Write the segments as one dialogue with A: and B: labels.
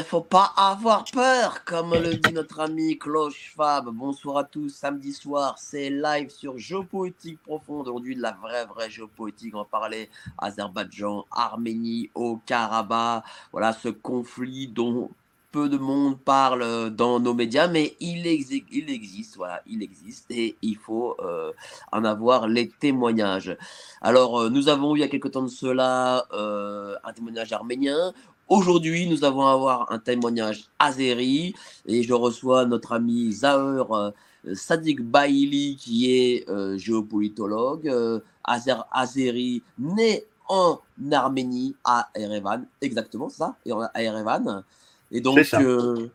A: Ne faut pas avoir peur,
B: comme le dit notre ami Cloche Fab. Bonsoir à tous, samedi soir, c'est live sur Géopoétique Profonde. Aujourd'hui, de la vraie, vraie géopoétique. On parler Azerbaïdjan, Arménie, au Karabakh. Voilà ce conflit dont peu de monde parle dans nos médias, mais il, il existe, voilà, il existe et il faut euh, en avoir les témoignages. Alors, euh, nous avons eu il y a quelque temps de cela euh, un témoignage arménien. Aujourd'hui, nous allons avoir un témoignage azéri et je reçois notre ami Zaheur euh, Sadik Baili qui est euh, géopolitologue, euh, Azer- azéri, né en Arménie à Erevan, exactement ça, à Erevan. Et donc, euh,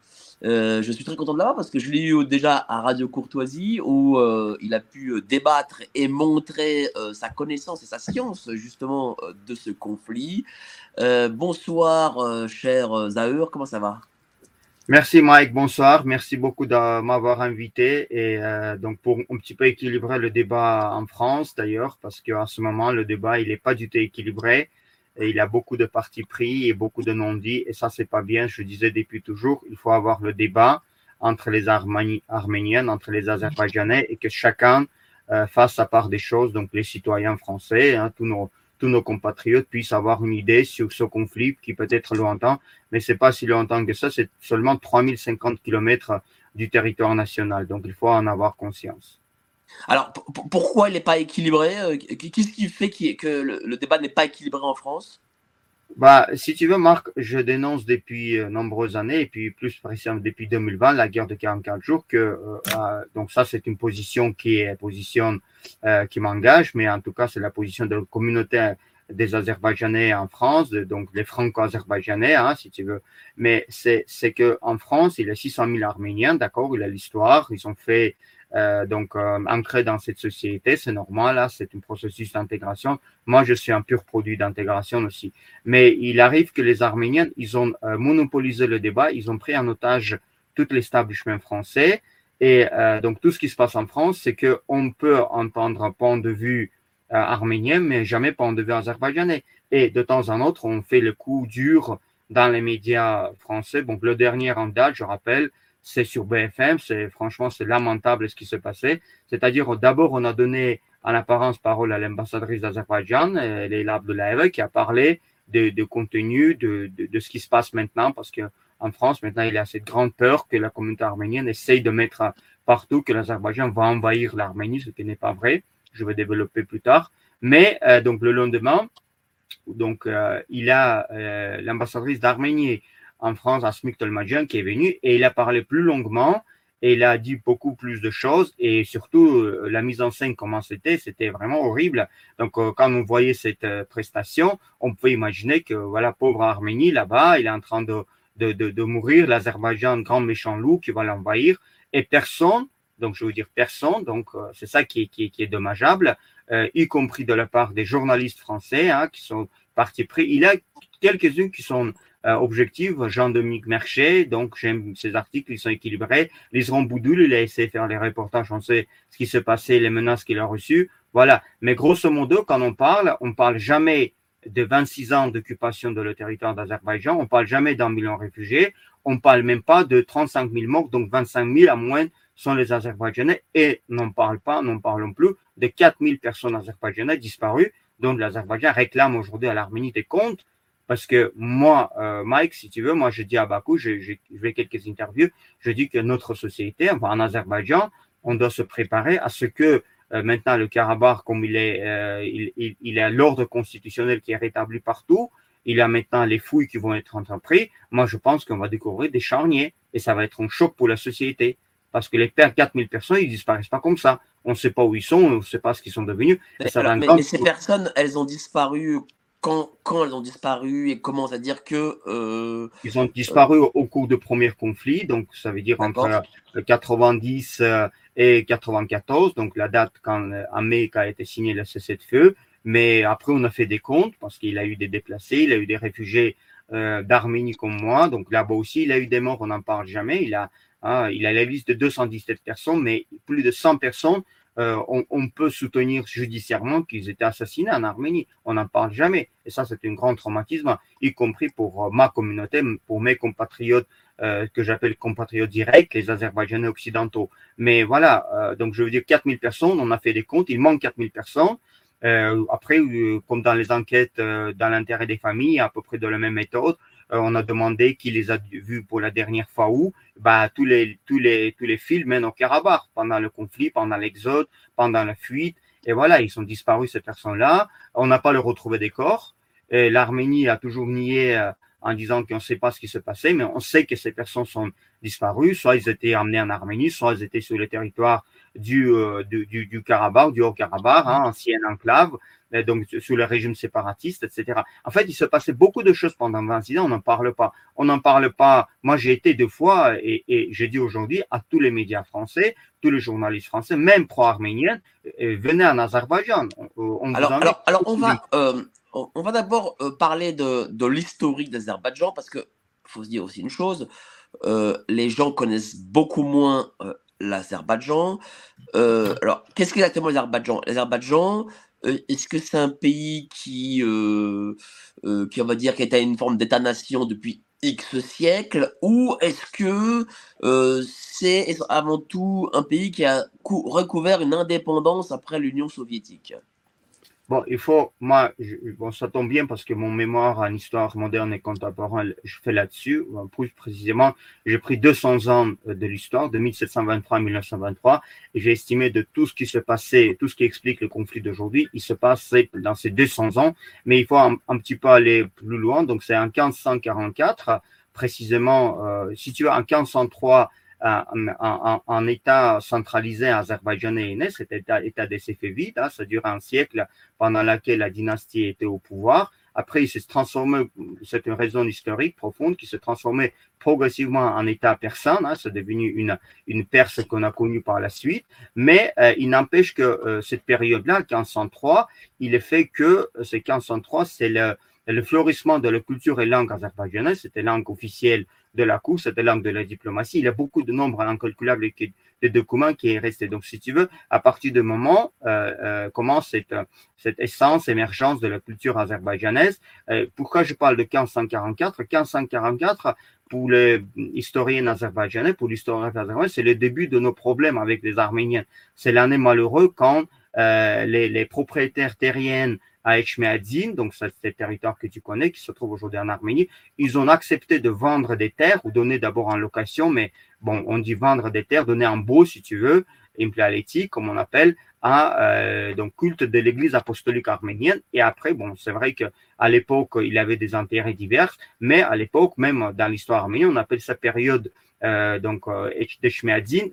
B: euh, je suis très content de l'avoir parce que je l'ai eu déjà à Radio Courtoisie où euh, il a pu euh, débattre et montrer sa connaissance et sa science justement de ce conflit. Bonsoir, cher Zaheur, comment ça va?
C: Merci Mike, bonsoir. Merci beaucoup de m'avoir invité et donc pour un petit peu équilibrer le débat en France d'ailleurs parce qu'en ce moment le débat il n'est pas du tout équilibré et il y a beaucoup de partis pris et beaucoup de non-dits et ça c'est pas bien. Je disais depuis toujours il faut avoir le débat entre les Armani- Arméniens, entre les Azerbaïdjanais et que chacun euh, fasse sa part des choses. Donc les citoyens français, hein, tous nos compatriotes puissent avoir une idée sur ce conflit qui peut être lointain mais c'est pas si longtemps que ça, c'est seulement 3050 kilomètres du territoire national. Donc, il faut en avoir conscience.
B: Alors, pourquoi il n'est pas équilibré euh, Qu'est-ce qui fait que le, débat n'est pas équilibré en France?
C: Bah, si tu veux, Marc, je dénonce depuis euh, nombreuses années, et puis plus précisément depuis 2020, la guerre de 44 jours, que, euh, donc ça, c'est une position qui qui m'engage, mais en tout cas, c'est la position de la communauté des Azerbaïdjanais en France, donc les Franco-Azerbaïdjanais, hein, si tu veux. Mais c'est c'est que en France, il y a 600 000 Arméniens, d'accord, il y a l'histoire, ils ont fait euh, donc euh, ancrés dans cette société, c'est normal, là, c'est un processus d'intégration. Moi, je suis un pur produit d'intégration aussi. Mais il arrive que les Arméniens, ils ont euh, monopolisé le débat, ils ont pris en otage tout l'establishment français. Et euh, donc, tout ce qui se passe en France, c'est qu'on peut entendre un point de vue arménien, mais jamais point de vue azerbaïdjanais. Et de temps en autre, on fait le coup dur dans les médias français. Donc, le dernier en date, je rappelle, c'est sur BFM. C'est franchement, c'est lamentable ce qui s'est passé. C'est-à-dire, d'abord, on a donné en apparence parole à l'ambassadrice d'Azerbaïdjan, Leila Abdullaeva, qui a parlé de, contenu, de, de, de ce qui se passe maintenant, parce que en France, maintenant, il y a cette grande peur que la communauté arménienne essaye de mettre partout que l'Azerbaïdjan va envahir l'Arménie, ce qui n'est pas vrai. Je vais développer plus tard. Mais euh, donc le lendemain, donc euh, il a euh, l'ambassadrice d'Arménie en France, Asmik Tolmadjian, qui est venue et il a parlé plus longuement et il a dit beaucoup plus de choses et surtout euh, la mise en scène comment c'était, c'était vraiment horrible. Donc euh, quand on voyait cette euh, prestation, on peut imaginer que voilà pauvre Arménie là-bas, il est en train de de, de, mourir, l'Azerbaïdjan, grand méchant loup qui va l'envahir et personne, donc je veux dire personne, donc c'est ça qui est, qui dommageable, y compris de la part des journalistes français hein, qui sont partis pris. Il y a quelques-unes qui sont euh, objectives. Jean-Dominique Merchet, donc j'aime ses articles, ils sont équilibrés. Liseron Boudoul, il a essayé de faire les reportages, on sait ce qui s'est passé, les menaces qu'il a reçues. Voilà. Mais grosso modo, quand on parle, on parle jamais de 26 ans d'occupation de le territoire d'Azerbaïdjan, on parle jamais d'un million de réfugiés, on parle même pas de 35 000 morts, donc 25 000 à moins sont les Azerbaïdjanais et n'en parle pas, n'en parlons plus de 4 000 personnes azerbaïdjanaises disparues, dont l'Azerbaïdjan réclame aujourd'hui à l'Arménie des comptes parce que moi, euh, Mike, si tu veux, moi je dis à Bakou, j'ai fait quelques interviews, je dis que notre société, enfin en Azerbaïdjan, on doit se préparer à ce que euh, maintenant le Karabakh, comme il est, euh, il, il, il est l'ordre constitutionnel qui est rétabli partout, il y a maintenant les fouilles qui vont être entreprises. Moi, je pense qu'on va découvrir des charniers et ça va être un choc pour la société. Parce que les 4000 personnes, ils disparaissent pas comme ça. On ne sait pas où ils sont, on ne sait pas ce qu'ils sont devenus.
B: Mais, mais, ces personnes, elles ont disparu quand, quand, elles ont disparu et comment à dire que euh,
C: ils ont disparu au cours de premiers conflits donc ça veut dire entre 90 euh, et 94 donc la date quand en mai a été signé le cessez-le-feu. Mais après on a fait des comptes parce qu'il a eu des déplacés il a eu des réfugiés euh, d'Arménie comme moi. Donc là-bas aussi il a eu des morts on n'en parle jamais. Il a hein, il a la liste de 217 personnes mais plus de 100 personnes euh, on, peut soutenir judiciairement qu'ils étaient assassinés en Arménie. On n'en parle jamais. Et ça, c'est un grand traumatisme, y compris pour euh, ma communauté, pour mes compatriotes euh, que j'appelle compatriotes directs, les Azerbaïdjanais occidentaux. Mais voilà, donc je veux dire 4000 personnes, on a fait des comptes, il manque 4000 personnes. après, comme dans les enquêtes dans l'intérêt des familles, à peu près de la même méthode, on a demandé qui les a vus pour la dernière fois où. Bah, tous les, tous les, tous les fils mènent au Karabakh pendant le conflit, pendant l'exode, pendant la fuite. Et voilà, ils sont disparus, ces personnes-là. On n'a pas le retrouvé des corps. L'Arménie a toujours nié euh, en disant qu'on ne sait pas ce qui se passait, mais on sait que ces personnes sont disparues. Soit ils étaient emmenés en Arménie, soit ils étaient sur le territoire du, euh, du, du, Karabakh, du Haut-Karabakh, hein, ancienne enclave, donc sous le régime séparatiste, etc. En fait, il se passait beaucoup de choses pendant 26 ans, on n'en parle pas. On n'en parle pas. Moi, j'ai été deux fois et, et j'ai dit aujourd'hui à tous les médias français, tous les journalistes français, même pro-arméniens, euh, venez en Azerbaïdjan.
B: On alors, alors, alors, on va, euh, on va d'abord euh, parler de, de l'historique d'Azerbaïdjan parce que faut se dire aussi une chose. les gens connaissent beaucoup moins l'Azerbaïdjan. alors, qu'est-ce qu'exactement l'Azerbaïdjan? L'Azerbaïdjan, euh, est-ce que c'est un pays qui, euh, euh, qui, on va dire, qui à une forme d'État-nation depuis X siècles, ou est-ce que c'est avant tout un pays qui a recouvert une indépendance après l'Union soviétique?
C: Bon, il faut, moi, bon, ça tombe bien parce que mon mémoire en histoire moderne et contemporaine, je fais là-dessus. Plus précisément, j'ai pris 200 ans de l'histoire, de 1723 à 1923, et j'ai estimé de tout ce qui se passait, tout ce qui explique le conflit d'aujourd'hui, il se passait dans ces 200 ans, mais il faut un, petit peu aller plus loin. Donc, c'est en 1544, précisément, euh, si tu veux, en 1503, un, État centralisé azerbaïdjanais né, cet État, état des Séfévides, hein, ça dure un siècle pendant lequel la dynastie était au pouvoir. Après, il s'est transformé, c'est une raison historique profonde, qui s'est transformé progressivement en État persan. Hein, c'est devenu une, une Perse qu'on a connue par la suite. Mais euh, il n'empêche que euh, cette période-là, 1503, il est fait que euh, c'est 1503, c'est le, le florissement de la culture et langue azerbaïdjanaise, c'était langue officielle de la cour, c'était langue de la diplomatie. Il y a beaucoup de nombres incalculables de documents qui est resté. Donc, si tu veux, à partir du moment euh, euh, commence cette, cette essence, émergence de la culture azerbaïdjanaise. Euh, pourquoi je parle de 1544 1544, pour les historiens azerbaïdjanais, pour l'historien azerbaïdjanais, c'est le début de nos problèmes avec les Arméniens. C'est l'année malheureuse quand euh, les, propriétaires terriens à Echmeadzin, donc c'est le territoire que tu connais, qui se trouve aujourd'hui en Arménie, ils ont accepté de vendre des terres ou donner d'abord en location, mais bon, on dit vendre des terres, donner en beau, si tu veux, impléalétique, comme on appelle, à euh, donc culte de l'Église apostolique arménienne. Et après, bon, c'est vrai que à l'époque, il avait des intérêts divers, mais à l'époque, même dans l'histoire arménienne, on appelle sa période euh, donc euh,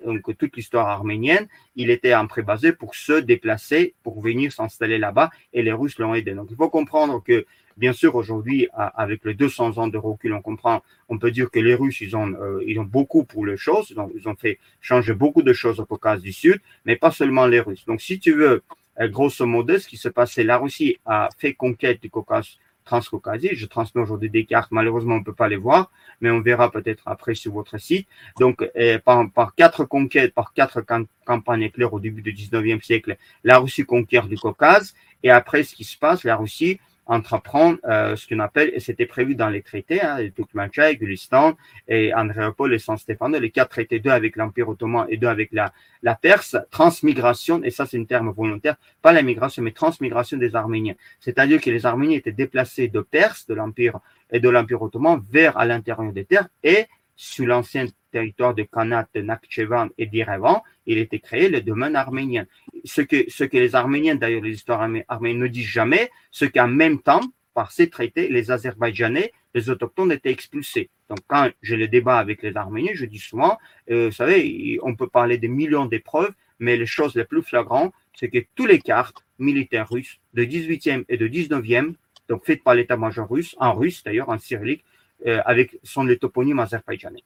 C: donc toute l'histoire arménienne, il était en pré-basé pour se déplacer, pour venir s'installer là-bas, et les Russes l'ont aidé. Donc il faut comprendre que, bien sûr, aujourd'hui, avec les 200 ans de recul, on comprend, on peut dire que les Russes, ils ont, euh, ils ont beaucoup pour les choses, ils ont fait changer beaucoup de choses au Caucase du Sud, mais pas seulement les Russes. Donc si tu veux, euh, grosso modo, ce qui se passait, la Russie a fait conquête du Caucase transcaucasique. Je transmets aujourd'hui des cartes. Malheureusement, on ne peut pas les voir, mais on verra peut-être après sur votre site. Donc, euh, par, quatre conquêtes, par quatre campagnes éclair au début du 19e siècle, la Russie conquiert du Caucase. Et après, ce qui se passe, la Russie entreprendre euh, ce qu'on appelle, et c'était prévu dans les traités, hein, Turkmenchai, Gulistan et Andréopole et San Stefano, les quatre traités, deux avec l'Empire ottoman et deux avec la, la Perse, transmigration, et ça c'est un terme volontaire, pas la migration, mais transmigration des Arméniens. C'est-à-dire que les Arméniens étaient déplacés de Perse, de l'Empire et de l'Empire ottoman, vers à l'intérieur des terres, et sur l'ancien territoire de Kanat, de Nakhchevan et d'Irevan, il était créé le domaine arménien. Ce que, ce que les Arméniens, d'ailleurs les histoires arméniennes ne disent jamais, c'est qu'en même temps, par ces traités, les Azerbaïdjanais, les autochtones étaient expulsés. Donc, quand j'ai le débat avec les Arméniens, je dis souvent, euh, vous savez, on peut parler de millions d'épreuves, mais les choses les plus flagrantes, c'est que toutes les cartes militaires russes de 18e et de 19e, donc faites par l'état-major russe, en russe d'ailleurs, en cyrillique, euh, avec sont les toponymes azerbaïdjanais.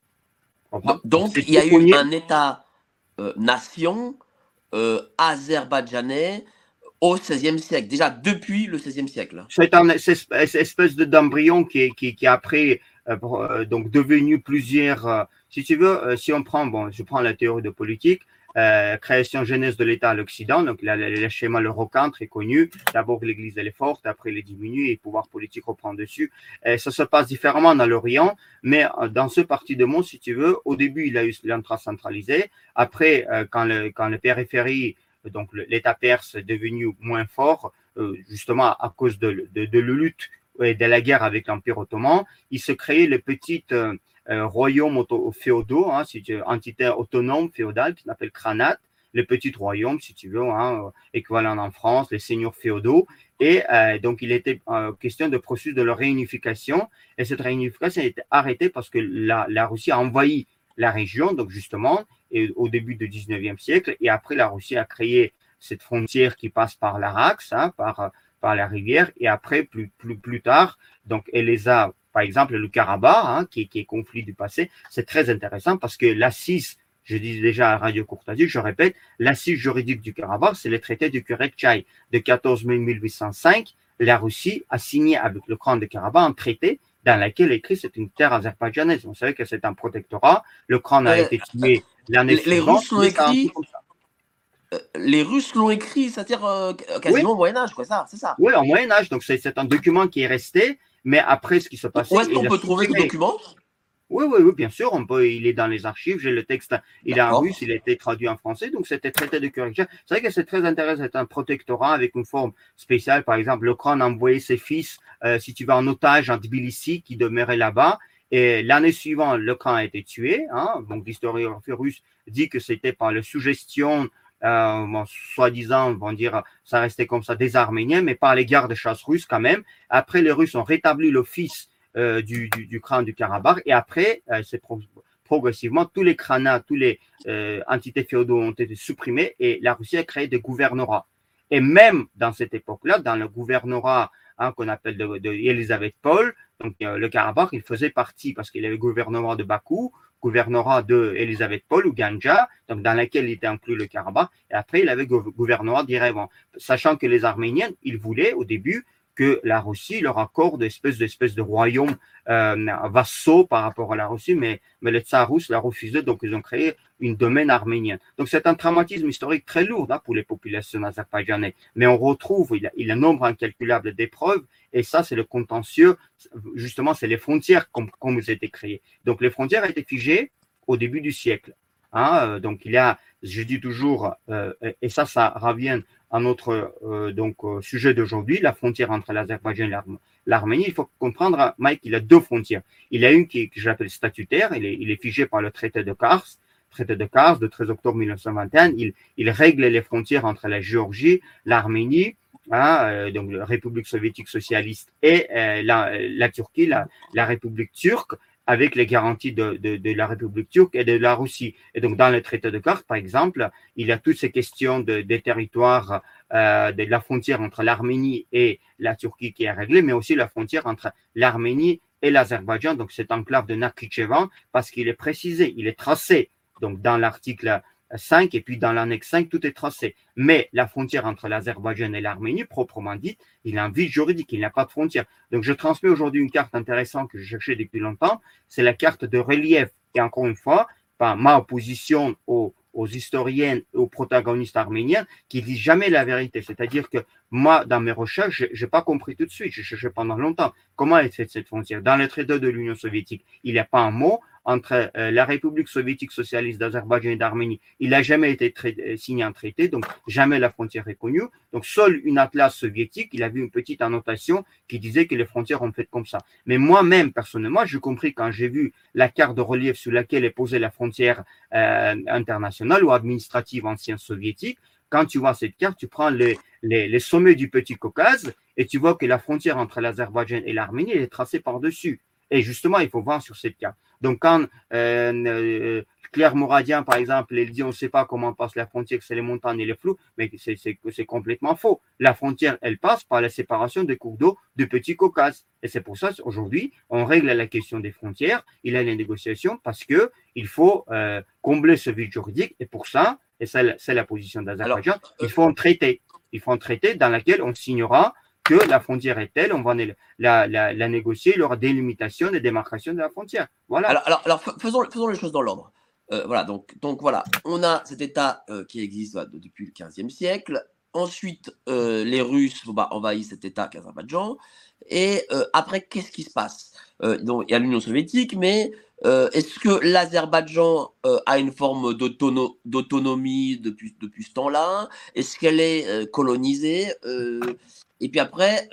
B: Donc, il y a eu un État-nation euh, azerbaïdjanais au XVIe siècle, déjà depuis le XVIe siècle.
C: C'est une espèce d'embryon qui, qui, qui après euh, donc devenu plusieurs. si tu veux, si on prend, bon, je prends la théorie de politique, euh, création genèse de l'État à l'Occident. Donc, le, schéma le rocan très connu. D'abord, l'Église, elle est forte, après, elle est diminue et le pouvoir politique reprend dessus. Ça se passe différemment dans l'Orient, mais euh, dans ce parti de monde, si tu veux, au début, il a eu l'entrée centralisé. Après, euh, quand, le, quand le périphérie, donc l'État perse est devenu moins fort, justement à cause de, de, de la lutte et de la guerre avec l'Empire ottoman, il se créait les petites euh, royaume féodaux, hein, entité autonome féodale qui s'appelle Kranat, les petits royaumes, si tu veux, hein, euh, équivalent en France, les seigneurs féodaux. Et euh, donc, il était question de processus de leur réunification. Et cette réunification a été arrêtée parce que la, Russie a envahi la région, donc justement, et, au début du 19e siècle. Et après, la Russie a créé cette frontière qui passe par l'Arax, hein, par, par la rivière. Et après, plus, plus, plus tard, donc, elle les a par exemple, le Karabakh, hein, qui, qui, est conflit du passé, c'est très intéressant parce que l'assise, je dis déjà à Radio Courtasie, je répète, l'assise juridique du Karabakh, c'est le traité de Kurekchai de 14 mai 1805. La Russie a signé avec le Khan de Karabakh un traité dans lequel écrit c'est une terre azerbaïdjanaise. Vous savez que c'est un protectorat. Le Khan a euh, été tué l'année
B: suivante. Les Russes l'ont écrit. Euh, les Russes l'ont écrit, c'est-à-dire euh, quasiment au Moyen Âge, quoi, ça, c'est ça.
C: Oui, au Moyen Âge. Donc c'est un document qui est resté mais après, ce qui se passe.
B: Où est-ce qu'on peut trouver le document?
C: Oui, oui, oui, bien sûr. On peut, il est dans les archives. J'ai le texte, il est en russe, il a été traduit en français. Donc, c'était traité de correction. C'est vrai que c'est très intéressant. C'est un protectorat avec une forme spéciale. Par exemple, le Khan a envoyé ses fils, euh, si tu veux, en otage en Tbilissi, qui demeurait là-bas. Et l'année suivante, le Khan a été tué. Hein. Donc, l'historiographie russe dit que c'était par la suggestion euh, soi-disant, vont dire, ça restait comme ça, des Arméniens, mais par les gardes de chasse russes quand même. Après, les Russes ont rétabli l'office euh, du, du, du, crâne du Karabakh, et après, euh, c'est progressivement, tous les kranats, tous les entités féodaux ont été supprimés, et la Russie a créé des gouvernorats. Et même dans cette époque-là, dans le gouvernorat hein, qu'on appelle de, de Elisabeth Paul, donc le Karabakh, il faisait partie, parce qu'il avait le gouvernorat de Bakou, gouvernorat de Elisabeth Paul ou Ganja, donc dans laquelle il était inclus le Karabakh, et après il avait gouvernorat d'Irevan. Sachant que les Arméniens, ils voulaient au début que la Russie leur accorde espèce, de royaume euh, vassaux par rapport à la Russie, mais, mais le tsar russe l'a refusé, donc ils ont créé une domaine arménienne. Donc c'est un traumatisme historique très lourd hein, pour les populations azerbaïdjanaises, mais on retrouve, il il a un nombre incalculable d'épreuves, et ça c'est le contentieux, justement c'est les frontières comme, comme étaient créées. Donc les frontières étaient figées au début du siècle. Hein, euh, donc il y a, je dis toujours, euh, et ça, ça revient à notre euh, donc sujet d'aujourd'hui, la frontière entre l'Azerbaïdjan et l'Arménie. Il faut comprendre, Mike, il a deux frontières. Il a une qui, que j'appelle statutaire, il est, figé par le traité de Kars, traité de Kars de 13 octobre 1921. Il, il règle les frontières entre la Géorgie, l'Arménie, hein, donc la République soviétique socialiste et la, Turquie, la République turque avec les garanties de, de, de, la République turque et de la Russie. Et donc, dans le traité de Corse, par exemple, il y a toutes ces questions de, des territoires, euh, de la frontière entre l'Arménie et la Turquie qui est réglée, mais aussi la frontière entre l'Arménie et l'Azerbaïdjan, donc cette enclave de Nakhichevan, parce qu'il est précisé, il est tracé, donc dans l'article 5 et puis dans l'annexe 5, tout est tracé. Mais la frontière entre l'Azerbaïdjan et l'Arménie, proprement dite, il a un vide juridique, il n'y a pas de frontière. Donc je transmets aujourd'hui une carte intéressante que je cherchais depuis longtemps, c'est la carte de relief. Et encore une fois, par ma opposition aux, aux historiennes et aux protagonistes arméniens qui disent jamais la vérité. C'est-à-dire que moi, dans mes recherches, je n'ai pas compris tout de suite, j'ai cherché pendant longtemps comment est faite cette frontière? Dans les traités de l'Union soviétique, il n'y a pas un mot entre euh, la République soviétique socialiste d'Azerbaïdjan et d'Arménie. Il n'a jamais été euh, signé un traité, donc jamais la frontière est connue. Donc seul une atlas soviétique, il avait une petite annotation qui disait que les frontières ont fait comme ça. Mais moi-même, personnellement, j'ai compris quand j'ai vu la carte de relief sur laquelle est posée la frontière euh, internationale ou administrative ancienne soviétique, quand tu vois cette carte, tu prends les sommets du Petit Caucase et tu vois que la frontière entre l'Azerbaïdjan et l'Arménie est tracée par-dessus. Et justement, il faut voir sur cette carte. Donc, quand euh, Claire Moradien, par exemple, elle dit on ne sait pas comment passe la frontière, c'est les montagnes et les flous, mais c'est complètement faux. La frontière, elle passe par la séparation des cours d'eau de Petit Caucase. Et c'est pour ça qu'aujourd'hui, on règle la question des frontières, il y a les négociations parce que il faut euh, combler ce vide juridique. Et pour ça, et c'est la position d'Azerbaïdjan, il euh, faut un traité. Il faut un traité dans lequel on signera que la frontière est telle, on va la, la, négocier, aura délimitation et démarcation de la frontière. Voilà.
B: Alors, alors, faisons, faisons les choses dans l'ordre. Euh, voilà, donc, donc voilà, on a cet État euh, qui existe depuis le 15e siècle. Ensuite, euh, les Russes bah, envahissent cet État qu'Azerbaïdjan. Et après, qu'est-ce qui se passe? Donc, Il y a l'Union soviétique, mais est-ce que l'Azerbaïdjan a une forme d'autonomie depuis ce temps-là? Est-ce qu'elle est colonisée? Et puis après,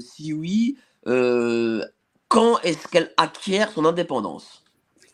B: si oui, quand est-ce qu'elle acquiert son indépendance?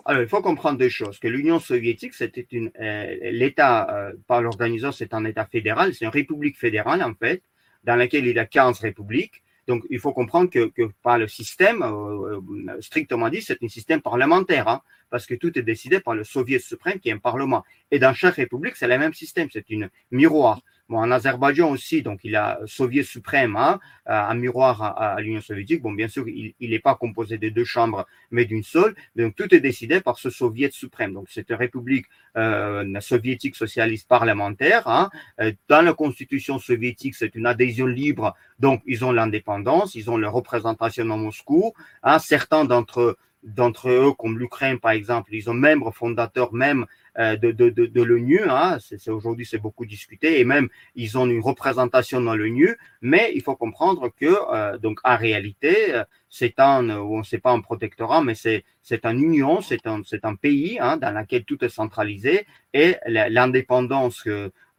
C: Alors, il faut comprendre deux choses. Que l'Union soviétique, c'était une, euh, l'État, euh, par l'organisation, c'est un État fédéral, c'est une république fédérale, en fait, dans laquelle il y a 15 républiques. Donc, il faut comprendre que, par le système, euh, strictement dit, c'est un système parlementaire, hein, parce que tout est décidé par le Soviet suprême, qui est un parlement. Et dans chaque république, c'est le même système, c'est une miroir en Azerbaïdjan aussi, donc il a Soviet suprême, hein, un miroir à, l'Union soviétique. Bon, bien sûr, il n'est pas composé de deux chambres, mais d'une seule. Donc tout est décidé par ce Soviet suprême. Donc c'est une république euh, soviétique socialiste parlementaire. Hein. Euh, dans la constitution soviétique, c'est une adhésion libre. Donc ils ont l'indépendance, ils ont leur représentation à Moscou. Hein. Certains d'entre d'entre eux, comme l'Ukraine par exemple, ils ont membre fondateur même euh, de, de, de, de l'ONU. Hein, c'est, aujourd'hui, c'est beaucoup discuté et même ils ont une représentation dans l'ONU. Mais il faut comprendre que euh, donc en réalité, euh, c'est un, on sait pas un protectorat, mais c'est c'est une union, c'est un c'est un pays hein, dans lequel tout est centralisé et l'indépendance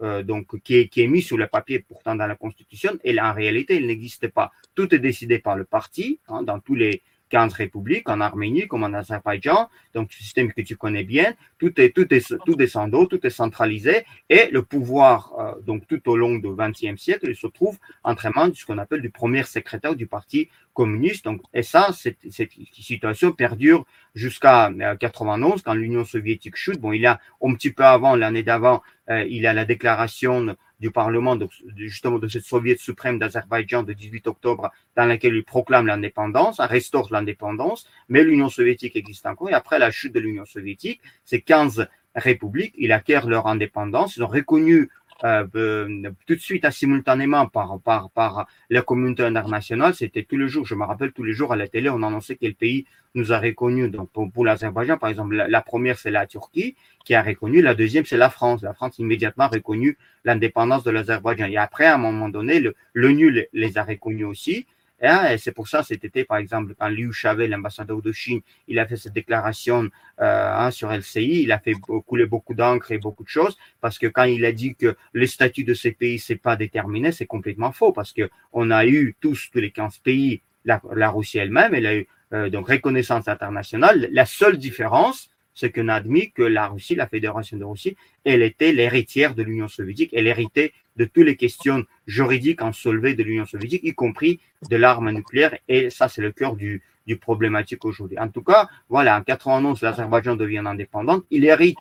C: euh, donc qui est, qui est mis sur le papier pourtant dans la Constitution, et en réalité, il n'existe pas. Tout est décidé par le parti hein, dans tous les 15 républiques, en Arménie comme en Azerbaïdjan, donc système que tu connais bien, tout est, tout est, tout est tout est centralisé, et le pouvoir, euh, donc tout au long du XXe siècle, il se trouve entre mains de ce qu'on appelle du premier secrétaire du Parti communiste. Donc, et ça, cette, cette situation perdure jusqu'à 91, euh, quand l'Union soviétique chute. Bon, il y a un petit peu avant, l'année d'avant, euh, il y a la déclaration du Parlement, de, justement de cette Soviet suprême d'Azerbaïdjan de 18 octobre, dans laquelle il proclame l'indépendance, restaure l'indépendance, mais l'Union soviétique existe encore. Et après la chute de l'Union soviétique, ces 15 républiques, ils acquièrent leur indépendance, ils ont reconnu euh, euh, tout de suite, simultanément par, par, par la communauté internationale. C'était tous les jours, je me rappelle, tous les jours à la télé, on annonçait quel pays nous a reconnu. Donc, pour, l'Azerbaïdjan, par exemple, la, première, c'est la Turquie qui a reconnu. La deuxième, c'est la France. La France immédiatement reconnu l'indépendance de l'Azerbaïdjan. Et après, à un moment donné, l'ONU le, les a reconnus aussi. Hein, et c'est pour ça, cet été, par exemple, quand Liu Chavez, l'ambassadeur de Chine, il a fait cette déclaration euh, hein, sur LCI, il a fait couler beaucoup d'encre et beaucoup de choses, parce que quand il a dit que le statut de ces pays, c'est pas déterminé, c'est complètement faux, parce que on a eu tous, tous les 15 pays, la, la Russie elle-même, elle a eu euh, donc reconnaissance internationale. La seule différence, c'est qu'on a admis que la Russie, la Fédération de Russie, elle était l'héritière de l'Union soviétique, elle héritait de toutes les questions juridiques en soulevées de l'Union soviétique, y compris de l'arme nucléaire, et ça, c'est le cœur du, du problématique aujourd'hui. En tout cas, voilà, en 91, l'Azerbaïdjan devient indépendante, il hérite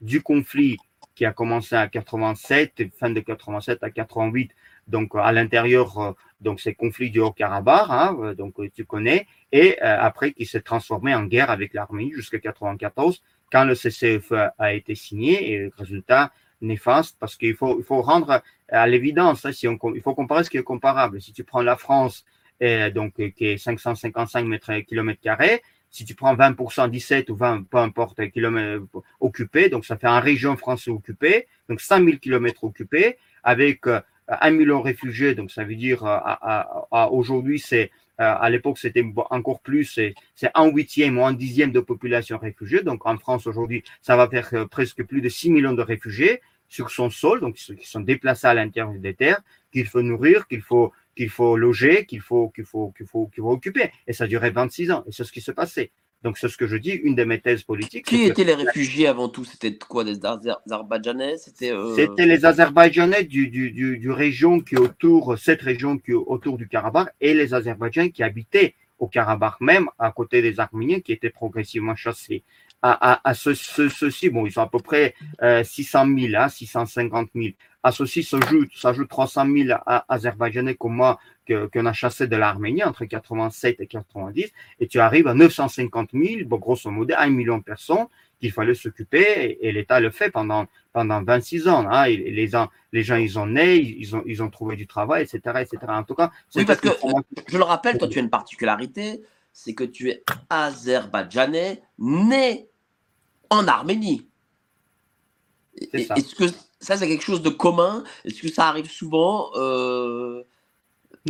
C: du conflit qui a commencé en 87, fin de 87 à 88, donc à l'intérieur, euh, donc ces conflits du Haut-Karabakh, hein, euh, donc tu connais, et euh, après qui s'est transformé en guerre avec l'Arménie jusqu'à 94, quand le CCFE a été signé, et le résultat néfaste, parce qu'il faut, il faut rendre à l'évidence, hein, si on, il faut comparer ce qui est comparable. Si tu prends la France, donc qui est 555 mètres kilomètres carrés, si tu prends 20%, 17 ou 20, peu importe, kilomètres occupés, donc ça fait un région française occupée, donc 5000 kilomètres occupés, avec un million de réfugiés, donc ça veut dire euh, à, aujourd'hui c'est euh, à l'époque c'était encore plus, c'est un huitième ou un dixième de population réfugiée. Donc en France aujourd'hui, ça va faire euh, presque plus de 6 millions de réfugiés sur son sol, donc qui sont déplacés à l'intérieur des terres, qu'il faut nourrir, qu'il faut qu'il faut loger, qu'il faut qu'il faut qu'il faut qu'il faut occuper. Et ça durait 26 ans. Et c'est ce qui se passait. Donc, c'est ce que je dis, une de mes thèses politiques.
B: Qui étaient les réfugiés avant tout? C'était quoi Des Azerbaïdjanais? C'était
C: euh, les Azerbaïdjanais du, du, du, région qui est autour, cette région qui est autour du Karabakh et les Azerbaïdjans qui habitaient au Karabakh même, à côté des Arméniens qui étaient progressivement chassés. À, à, ce, ceci, bon, ils sont à peu près 600 000, hein, 650 000. À ceci s'ajoute 300 000 Azerbaïdjanais comme moi qu'on a chassé de l'Arménie entre 87 et 90, et tu arrives à 950 000, bon, grosso modo, 1 million de personnes qu'il fallait s'occuper, et, l'État le fait pendant, pendant 26 ans. Hein, et les, gens, les gens, ils ont né, ils ont, ils ont trouvé du travail, etc. etc. En tout cas,
B: oui, parce que, je le rappelle, toi, tu as une particularité, c'est que tu es azerbaïdjanais né en Arménie. Est-ce que ça, c'est quelque chose de commun? Est-ce que ça arrive souvent euh,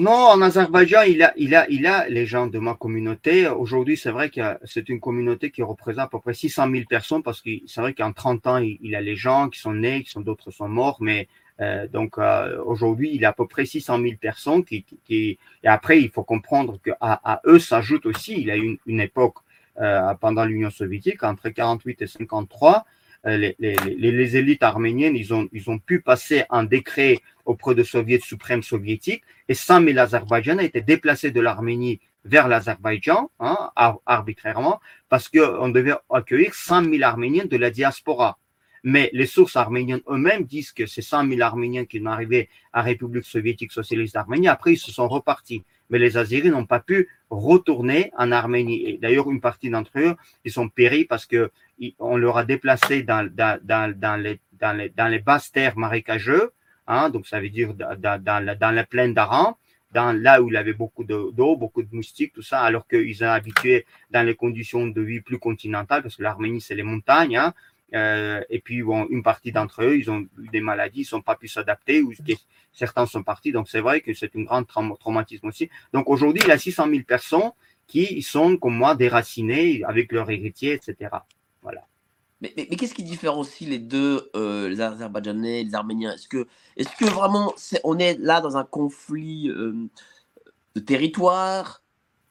C: non, en Azerbaïdjan, il a, il a, il a les gens de ma communauté. Aujourd'hui, c'est vrai que c'est une communauté qui représente à peu près 600 000 personnes parce que c'est vrai qu'en 30 ans, il, a les gens qui sont nés, qui sont d'autres sont morts, mais euh, donc euh, aujourd'hui, il a à peu près 600 000 personnes qui, qui, et après, il faut comprendre qu'à à eux s'ajoute aussi, il a eu une, une époque pendant l'Union soviétique entre 48 et 53 euh, les, les, élites arméniennes, ils ont, ont pu passer un décret auprès de Soviet suprême soviétique et 100 000 Azerbaïdjanais étaient déplacés de l'Arménie vers l'Azerbaïdjan, hein, arbitrairement, parce qu'on devait accueillir 100 000 Arméniens de la diaspora. Mais les sources arméniennes eux-mêmes disent que ces 100 000 Arméniens qui sont arrivés à République soviétique socialiste d'Arménie, après ils se sont repartis. Mais les Azeris n'ont pas pu retourner en Arménie. Et d'ailleurs, une partie d'entre eux, ils sont péris parce que on leur a déplacé dans, les, basses terres marécageuses, hein, donc ça veut dire dans, la, plaine d'Aran, là où il y avait beaucoup d'eau, beaucoup de moustiques, tout ça, alors qu'ils sont habitués dans les conditions de vie plus continentales, parce que l'Arménie, c'est les montagnes, hein, euh, et puis, une partie d'entre eux, ils ont eu des maladies, ils n'ont pas pu s'adapter, ou certains sont partis. Donc, c'est vrai que c'est un grand traumatisme aussi. Donc, aujourd'hui, il y a 600 000 personnes qui sont, comme moi, déracinées avec leurs héritiers, etc. Voilà.
B: Mais, qu'est-ce qui différencie les deux, euh, les Azerbaïdjanais les Arméniens? Est-ce que, est que vraiment on est là dans un conflit euh, de territoire,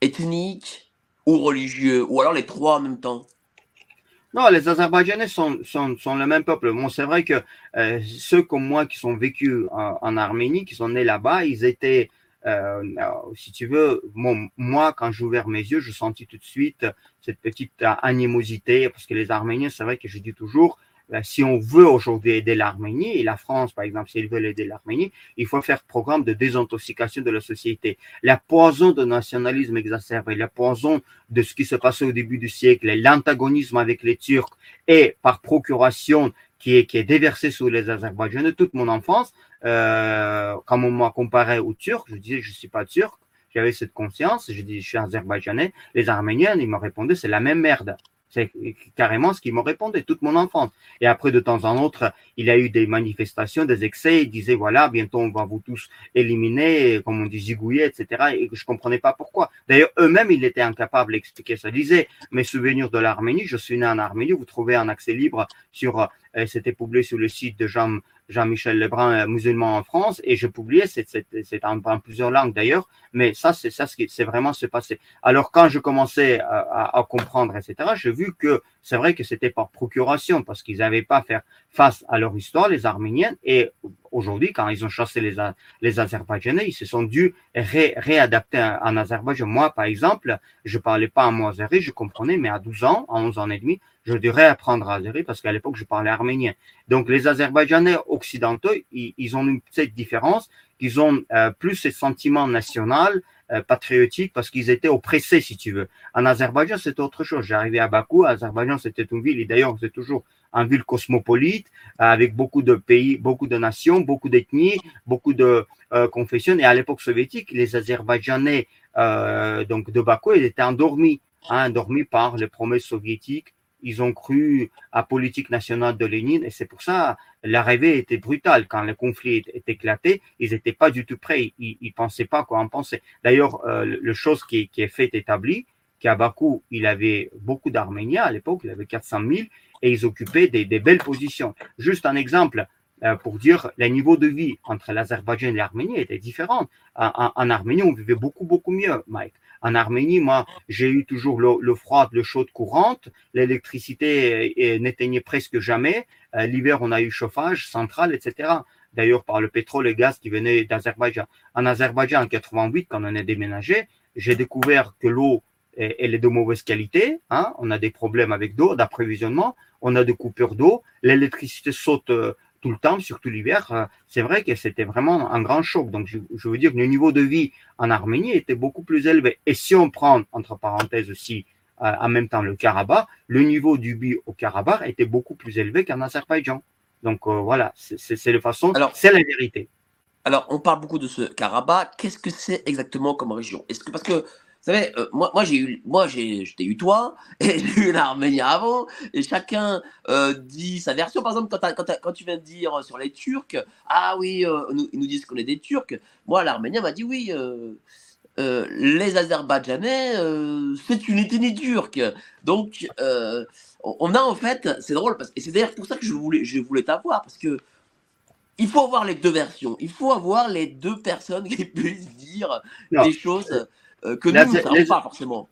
B: ethnique ou religieux Ou alors les trois en même temps?
C: Non, les Azerbaïdjanais sont, sont, sont le même peuple. Bon, c'est vrai que euh, ceux comme moi qui sont vécus en, Arménie, qui sont nés là-bas, ils étaient, euh, si tu veux, moi, quand j'ai ouvert mes yeux, je sentis tout de suite cette petite animosité, parce que les Arméniens, c'est vrai que je dis toujours, si on veut aujourd'hui aider l'Arménie, et la France, par exemple, s'ils veulent aider l'Arménie, il faut faire programme de désintoxication de la société. La poison de nationalisme exacerbé, la poison de ce qui se passait au début du siècle, l'antagonisme avec les Turcs, et par procuration qui est, qui déversé sur les Azerbaïdjanais toute mon enfance, euh, quand on m'a comparé aux Turcs, je disais, je suis pas turc, j'avais cette conscience, je dis, je suis azerbaïdjanais, les Arméniens, ils m'ont répondu, c'est la même merde. C'est carrément ce qu'ils m'ont répondu toute mon enfance. Et après, de temps en autre, il y a eu des manifestations, des excès. Ils disaient, voilà, bientôt on va vous tous éliminer, comme on dit, zigouiller, etc. Et je comprenais pas pourquoi. D'ailleurs, eux-mêmes, ils étaient incapables d'expliquer ça. Ils disaient, mes souvenirs de l'Arménie, je suis né en Arménie, vous trouvez un accès libre sur, euh, c'était publié sur le site de Jean, Jean-Michel Lebrun, euh, musulman en France, et je publiais, c'est en, plusieurs langues d'ailleurs, mais ça, c'est ça ce qui c'est vraiment passé. Alors quand je commençais à, comprendre, etc., j'ai vu que c'est vrai que c'était par procuration, parce qu'ils n'avaient pas à faire face à leur histoire, les Arméniens, et aujourd'hui, quand ils ont chassé les, les Azerbaïdjanais, ils se sont dû ré, réadapter en Azerbaïdjan. Moi, par exemple, je parlais pas en mot azéri, je comprenais, mais à 12 ans, à 11 ans et demi, je devrais apprendre azéri parce qu'à l'époque, je parlais arménien. Donc, les Azerbaïdjanais occidentaux, ils, ont une cette différence qu'ils ont euh, plus ce sentiment national, euh, patriotique, parce qu'ils étaient oppressés, si tu veux. En Azerbaïdjan, c'était autre chose. J'arrivais à Bakou, Azerbaïdjan, c'était une ville, et d'ailleurs, c'est toujours une ville cosmopolite, avec beaucoup de pays, beaucoup de nations, beaucoup d'ethnies, beaucoup de euh, confessions. Et à l'époque soviétique, les Azerbaïdjanais euh, donc de Bakou, ils étaient endormis, hein, endormis par les promesses soviétiques ils ont cru à politique nationale de Lénine et c'est pour ça l'arrivée était brutale. Quand le conflit est éclaté, ils n'étaient pas du tout prêts. Ils ne pensaient pas quoi en penser. D'ailleurs, euh, le chose qui, est fait établi, qu'à Bakou, il avait beaucoup d'Arméniens à l'époque, il avait 400 000 et ils occupaient des, des belles positions. Juste un exemple, euh, pour dire le niveau de vie entre l'Azerbaïdjan et l'Arménie était différent. En, en, Arménie, on vivait beaucoup, beaucoup mieux, Mike. En Arménie, moi, j'ai eu toujours l'eau froide, l'eau chaude courante, l'électricité n'éteignait presque jamais. Euh, l'hiver, on a eu chauffage central, etc. D'ailleurs, par le pétrole et gaz qui venaient d'Azerbaïdjan. En Azerbaïdjan, en 88, quand on est déménagé, j'ai découvert que l'eau, elle est de mauvaise qualité. Hein. On a des problèmes avec l'eau, d'approvisionnement. On a des coupures d'eau. L'électricité saute euh, tout le temps, surtout l'hiver, euh, c'est vrai que c'était vraiment un grand choc. Donc, je, veux dire que le niveau de vie en Arménie était beaucoup plus élevé. Et si on prend, entre parenthèses aussi, euh, en même temps le Karabakh, le niveau du vie au Karabakh était beaucoup plus élevé qu'en Azerbaïdjan. Donc, euh, voilà, c'est de façon, c'est la vérité.
B: Alors, on parle beaucoup de ce Karabakh. Qu'est-ce que c'est exactement comme région? Est-ce que parce que savez, euh, moi, moi j'ai eu, moi j'ai, t'ai eu toi et j'ai eu l'Arménien avant, et chacun euh, dit sa version. Par exemple, quand, quand, tu viens de dire sur les Turcs, ah oui, euh, ils nous disent qu'on est des Turcs. Moi, l'Arménien m'a dit oui. les Azerbaïdjanais, c'est une ethnie turque. Donc, on a en fait, c'est drôle, parce, et c'est d'ailleurs pour ça que je voulais, je voulais t'avoir, parce que il faut avoir les deux versions. Il faut avoir les deux personnes qui puissent dire des choses que nous,
C: les,
B: pas forcément.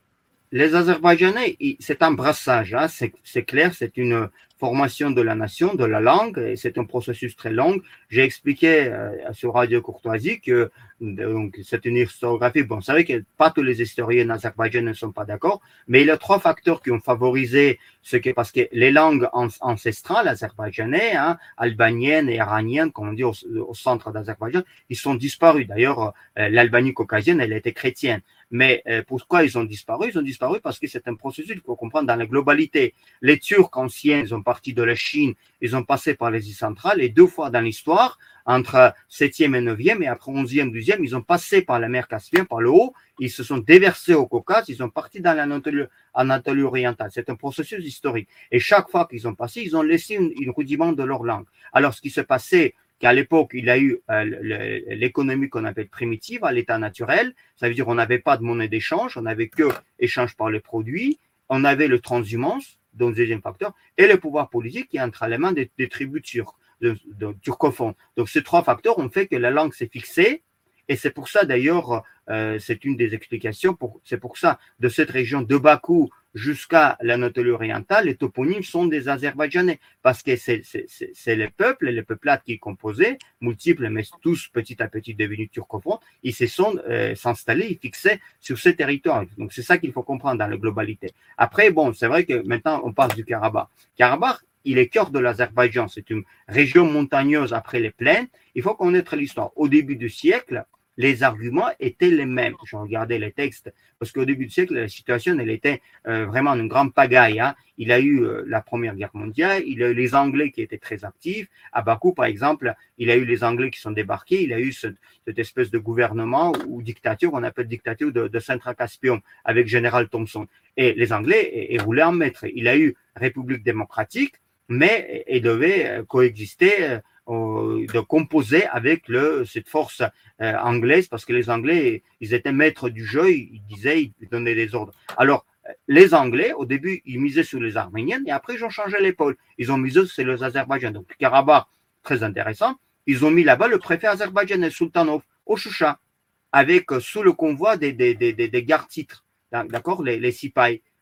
C: Les Azerbaïdjanais, c'est un brassage, hein, c'est clair, c'est une formation de la nation, de la langue, et c'est un processus très long. J'ai expliqué euh, sur Radio Courtoisie que donc c'est une historiographie. Bon, c'est vrai que pas tous les historiens azerbaïdjanais ne sont pas d'accord, mais il y a trois facteurs qui ont favorisé ce que parce que les langues ancestrales azerbaïdjanais, hein, albaniennes et iraniennes, comme on dit au, centre d'Azerbaïdjan, ils sont disparus. D'ailleurs, euh, l'Albanie caucasienne, elle était chrétienne. Mais euh, pourquoi ils ont disparu? Ils ont disparu parce que c'est un processus qu'il faut comprendre dans la globalité. Les Turcs anciens, ils ont parti de la Chine, ils ont passé par l'Asie centrale et deux fois dans l'histoire, entre 7e et 9e et après 11e, 12e, ils ont passé par la mer Caspienne, par le haut, ils se sont déversés au Caucase, ils sont partis dans l'Anatolie orientale. C'est un processus historique. Et chaque fois qu'ils ont passé, ils ont laissé une, une rudiment de leur langue. Alors, ce qui se passait qu'à l'époque, il a eu euh, l'économie qu'on appelle primitive, à l'état naturel. Ça veut dire qu'on n'avait pas de monnaie d'échange, on n'avait que échange par les produits, on avait le transhumance, donc deuxième facteur, et le pouvoir politique qui entre les mains des, tribus turques, de, turcophones. Donc ces trois facteurs ont fait que la langue s'est fixée, et c'est pour ça d'ailleurs, euh, c'est une des explications, c'est pour ça de cette région de Bakou jusqu'à l'Anatolie orientale, les toponymes sont des Azerbaïdjanais, parce que c'est les peuples, les peuplades qui composaient, multiples, mais tous petit à petit devenus turcophones, ils se sont euh, s'installer, ils fixaient sur ces territoires. Donc c'est ça qu'il faut comprendre dans la globalité. Après, bon, c'est vrai que maintenant on parle du Karabakh. Karabakh, il est cœur de l'Azerbaïdjan, c'est une région montagneuse après les plaines. Il faut connaître l'histoire. Au début du siècle, les arguments étaient les mêmes. Je regardais les textes, parce qu'au début du siècle, la situation, elle était euh, vraiment une grande pagaille. Hein. Il a eu euh, la Première Guerre mondiale, il a eu les Anglais qui étaient très actifs. À Bakou, par exemple, il a eu les Anglais qui sont débarqués, il a eu cette espèce de gouvernement ou dictature, on appelle dictature de, Saint-Caspion, avec Général Thompson. Et les Anglais voulaient en mettre. Il a eu République démocratique, mais il devait euh, coexister de composer avec le, cette force euh, anglaise, parce que les Anglais, ils étaient maîtres du jeu, ils disaient, ils donnaient des ordres. Alors, les Anglais, au début, ils misaient sur les Arméniens, et après, ils ont changé l'épaule. Ils ont misé sur les Azerbaïdjans. Donc, Karabakh, très intéressant. Ils ont mis là-bas le préfet azerbaïdjanais, Sultanov, au Choucha, avec, euh, sous le convoi des, des, des, des gardes-titres, d'accord, les, les.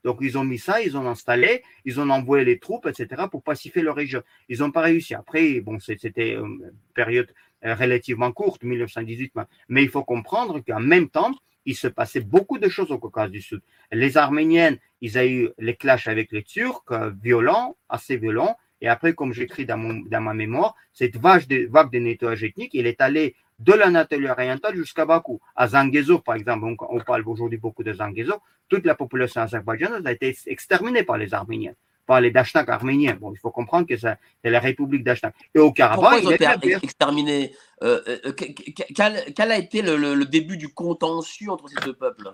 C: Donc, ils ont mis ça, ils ont installé, ils ont envoyé les troupes, etc., pour pacifier leur région. Ils n'ont pas réussi. Après, bon, c'était une période euh, relativement courte, 1918, mais il faut comprendre qu'en même temps, il se passait beaucoup de choses au Caucase du Sud. Les Arméniennes, ils ont eu les clashs avec les Turcs, euh, violents, assez violents. Et après, comme j'écris dans, dans ma mémoire, cette vague de, vague de nettoyage ethnique, il est allé de l'Anatolie orientale jusqu'à Bakou. À Zanguezo, par exemple, on, parle aujourd'hui beaucoup de Zanguezo, toute la population azerbaïdjanaise a été exterminée par les Arméniens, par les Dashnak arméniens. Bon, il faut comprendre que c'est la République Dashnak.
B: Et au Karabakh, il été exterminé. Euh, euh, quel, a été le, début du contentieux entre ces deux peuples?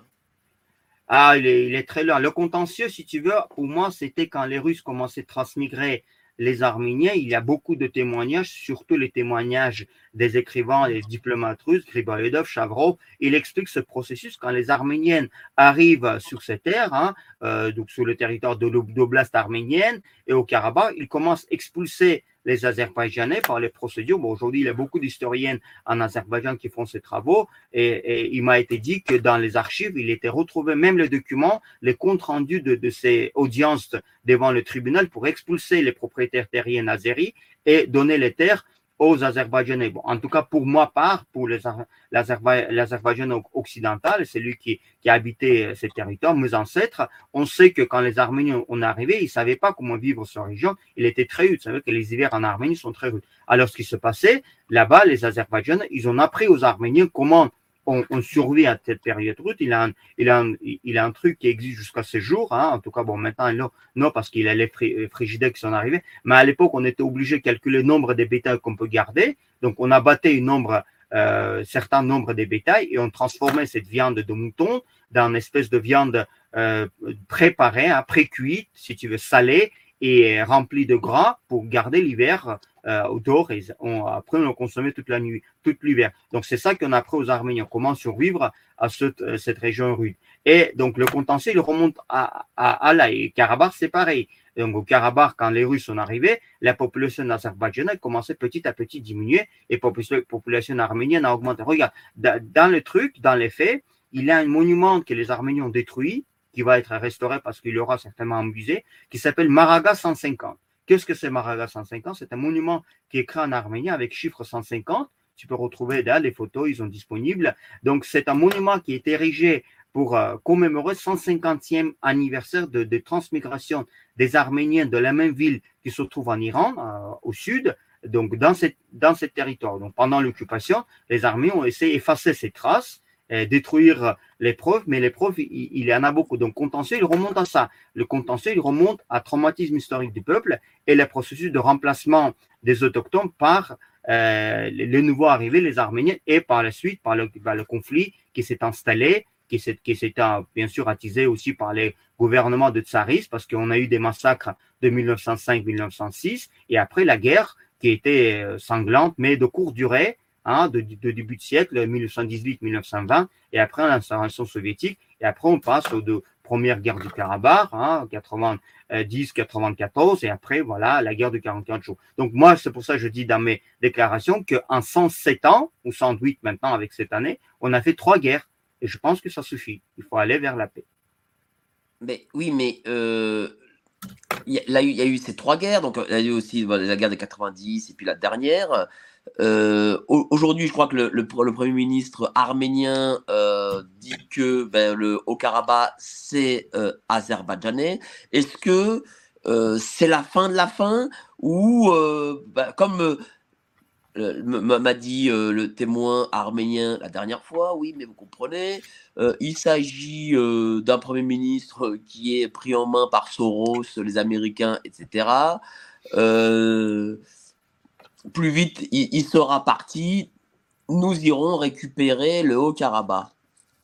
C: Ah, il est, il est, très loin. Le contentieux, si tu veux, pour moi, c'était quand les Russes commençaient à transmigrer les Arméniens, il y a beaucoup de témoignages, surtout les témoignages des écrivains, des diplomates russes, Griboyedov, Chavrov. Il explique ce processus quand les Arméniennes arrivent sur ces terres, hein, euh, donc sur le territoire de l'oblast arménienne et au Karabakh, ils commencent à expulser les Azerbaïdjanais par les procédures. Bon, aujourd'hui, il y a beaucoup d'historiens en Azerbaïdjan qui font ces travaux et, il m'a été dit que dans les archives, il était retrouvé même les documents, les comptes rendus de, ces audiences devant le tribunal pour expulser les propriétaires terriens azéris et donner les terres aux Azerbaïdjanais. En tout cas, pour moi, part, pour l'Azerbaïdjan occidental, c'est lui qui, qui a habité ces territoires, mes ancêtres, on sait que quand les Arméniens sont arrivés, ils ne savaient pas comment vivre sur région. Il était très rude. Vous savez que les hivers en Arménie sont très rudes. Alors, ce qui se passait, là-bas, les Azerbaïdjanais, ils ont appris aux Arméniens comment on, on, survit à cette période route. Il a un, il a un, il a un truc qui existe jusqu'à ce jour. Hein. En tout cas, bon, maintenant, non, non parce qu'il a les frigidaires qui sont arrivés. Mais à l'époque, on était obligé de calculer le nombre de bétails qu'on peut garder. Donc, on a battu un euh, certain nombre de bétails et on transformait cette viande de mouton dans une espèce de viande euh, préparée, hein, pré-cuite, si tu veux, salée et remplie de gras pour garder l'hiver euh, dehors et on, après on consommait toute la nuit, toute l'hiver. Donc c'est ça qu'on a appris aux Arméniens, comment survivre à cette, euh, cette région rude. Et donc le contentieux, il remonte à, à, à là. Et Karabakh, c'est pareil. Donc au Karabakh, quand les Russes sont arrivés, la population azerbaïdjanaise a commencé petit à petit à diminuer et la population arménienne a augmenté. Regarde, dans le truc, dans les faits, il y a un monument que les Arméniens ont détruit, qui va être restauré parce qu'il aura certainement un musée, qui s'appelle Maraga 150. Qu'est-ce que c'est Maraga 150 C'est un monument qui est créé en arménien avec chiffre 150. Tu peux retrouver là les photos, ils sont disponibles. Donc, c'est un monument qui est érigé pour euh, commémorer le 150e anniversaire de, transmigration des Arméniens de la même ville qui se trouve en Iran, euh, au sud, donc dans, cette, dans ce territoire. Donc, pendant l'occupation, les Arméniens ont essayé d'effacer ces traces détruire les preuves, mais les preuves, il, y en a beaucoup. Donc, contentieux, il remonte à ça. Le contentieux, il remonte à traumatisme historique du peuple et le processus de remplacement des autochtones par euh, les, nouveaux arrivés, les Arméniens, et par la suite, par le, conflit qui s'est installé, qui s'est, s'est bien sûr attisé aussi par les gouvernements de tsaristes, parce qu'on a eu des massacres de 1905-1906, et après la guerre qui était euh, sanglante, mais de courte durée, Hein, de, début de siècle, 1918-1920, et après l'instauration soviétique, et après on passe aux deux premières guerres du Karabakh, hein, 90-94, et après, voilà, la guerre de 44 jours. Donc moi, c'est pour ça que je dis dans mes déclarations qu'en 107 ans, ou 108 maintenant avec cette année, on a fait trois guerres, et je pense que ça suffit. Il faut aller vers la paix.
B: Mais oui, mais euh, il, y a, il, y a, eu ces trois guerres, donc il y a eu aussi la guerre de 90 et puis la dernière. Euh, aujourd'hui, je crois que le, Premier ministre arménien euh, dit que ben, le Haut-Karabakh, c'est euh, azerbaïdjanais. Est-ce que euh, c'est la fin de la fin ou, ben, comme m'a dit le témoin arménien la dernière fois, oui, mais vous comprenez, il s'agit d'un Premier ministre qui est pris en main par Soros, les Américains, etc. plus vite il, sera parti, nous irons récupérer le Haut-Karabakh.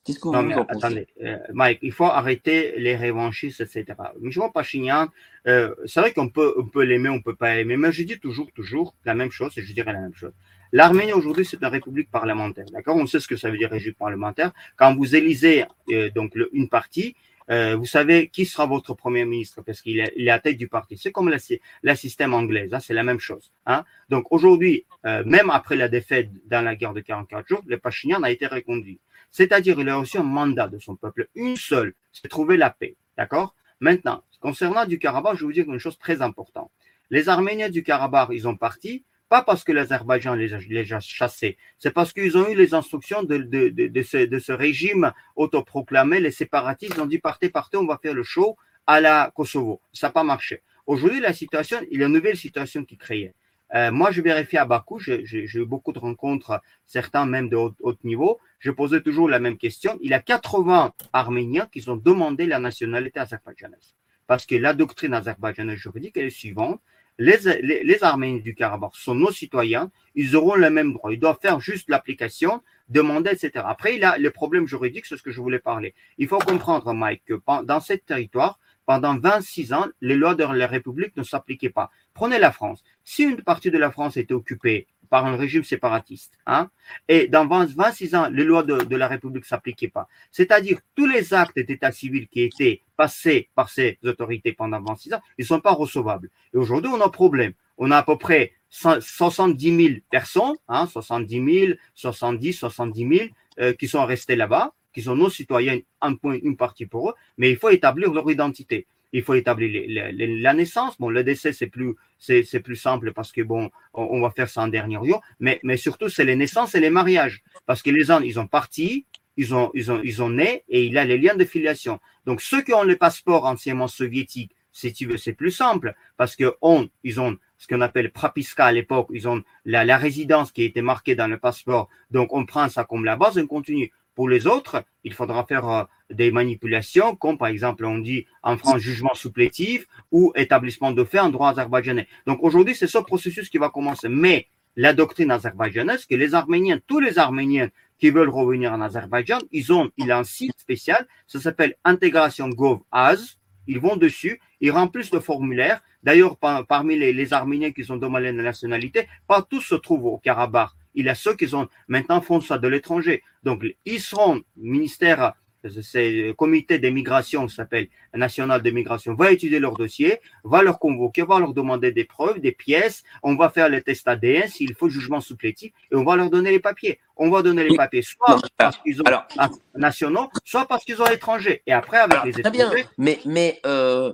B: Qu'est-ce que vous, en pensez?
C: attendez, euh, Mike, il faut arrêter les revanchistes, etc. Michel Pachignan, euh, c'est vrai qu'on peut, on peut l'aimer, on peut pas l'aimer, mais je dis toujours, toujours la même chose, et je dirais la même chose. L'Arménie aujourd'hui, c'est une république parlementaire, d'accord? On sait ce que ça veut dire république parlementaire. Quand vous élisez euh, donc le, une partie, euh, vous savez qui sera votre premier ministre? Parce qu'il est, à tête du parti. C'est comme la, système anglaise, hein, c'est la même chose. Hein. Donc aujourd'hui, euh, même après la défaite dans la guerre de 44 jours, le Pachinian a été reconduit. C'est-à-dire, il a reçu un mandat de son peuple, une seule, c'est trouver la paix. D'accord? Maintenant, concernant du Karabakh, je vais vous dire une chose très importante. Les Arméniens du Karabakh, ils ont parti, pas parce que l'Azerbaïdjan les, les, a chassés, c'est parce qu'ils ont eu les instructions de, de, ce, de ce régime autoproclamé, les séparatistes ont dit partez, partez, on va faire le show à la Kosovo. Ça n'a pas marché. Aujourd'hui, la situation, il y a une nouvelle situation qui créait. Euh, moi, je vérifie à Bakou, j'ai eu beaucoup de rencontres, certains même de haut, haut, niveau. Je posais toujours la même question. Il y a 80 Arméniens qui ont demandé la nationalité azerbaïdjanaise. Parce que la doctrine azerbaïdjanaise juridique est suivante les, les, Arméniens du Karabakh sont nos citoyens, ils auront le même droit. Ils doivent faire juste l'application, demander, etc. Après, il a le problème juridique, c'est ce que je voulais parler. Il faut comprendre, Mike, que dans ce territoire, pendant 26 ans, les lois de la République ne s'appliquaient pas. Prenez la France. Si une partie de la France était occupée par un régime séparatiste, hein, et dans 26 ans, les lois de, la République ne s'appliquaient pas, c'est-à-dire tous les actes d'état civil qui étaient passés par ces autorités pendant 26 ans, ils ne sont pas recevables. Et aujourd'hui, on a un problème. on a à peu près 70 000 personnes, hein, 70 000, 70, 70 000 qui sont restés là-bas, qui sont nos citoyens, un point, une partie pour eux, mais il faut établir leur identité. Il faut établir la naissance. Bon, le décès, c'est plus, c'est, plus simple parce que bon, on, va faire ça en dernier lieu, mais, mais surtout, c'est les naissances et les mariages. Parce que les gens, ils ont parti, ils ont, ils ont, ils ont né et il a les liens de filiation. Donc, ceux qui ont le passeport anciennement soviétique, si tu veux, c'est plus simple parce que on, ils ont ce qu'on appelle prapiska à l'époque, ils ont la, la, résidence qui été marquée dans le passeport. Donc, on prend ça comme la base et on continue. Pour les autres, il faudra faire euh, des manipulations, comme par exemple on dit en France jugement supplétif ou établissement de fait en droit azerbaïdjanais. Donc aujourd'hui, c'est ce processus qui va commencer. Mais la doctrine azerbaïdjanaise, que les Arméniens, tous les Arméniens qui veulent revenir en Azerbaïdjan, ils ont, il a un site spécial, ça s'appelle Intégration Gov Az. Ils vont dessus, ils remplissent le formulaire. D'ailleurs, parmi les, Arméniens qui sont demandés de nationalité, pas tous se trouvent au Karabakh. Il y a ceux qui ont maintenant font ça de l'étranger. Donc, ils seront ministère c'est le comité d'immigration qui s'appelle national d'immigration, va étudier leur dossier, va leur convoquer, va leur demander des preuves, des pièces, on va faire les tests ADN s'il faut jugement supplétif et on va leur donner les papiers. On va donner les papiers soit parce qu'ils ont alors, nationaux, soit parce qu'ils ont étrangers. Et après, avec les étrangers.
B: Très bien, mais, mais euh,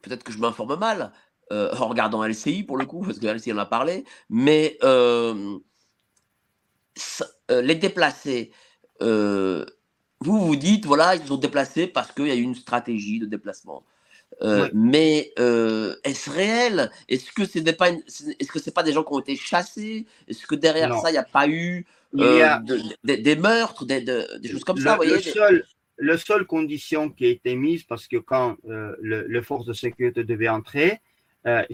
B: peut-être que je m'informe mal euh, en regardant LCI pour le coup, parce que LCI en a parlé, mais euh, les déplacés vous vous dites, voilà, ils ont déplacé parce qu'il y a eu une stratégie de déplacement. Euh, mais euh, est-ce réel? Est-ce que ce n'est pas, est-ce que c'est pas des gens qui ont été chassés? Est-ce que derrière ça, il n'y a pas eu euh, des meurtres, des, choses comme ça
C: le, seul, le seule condition qui a été mise, parce que quand le, les forces de sécurité devaient entrer,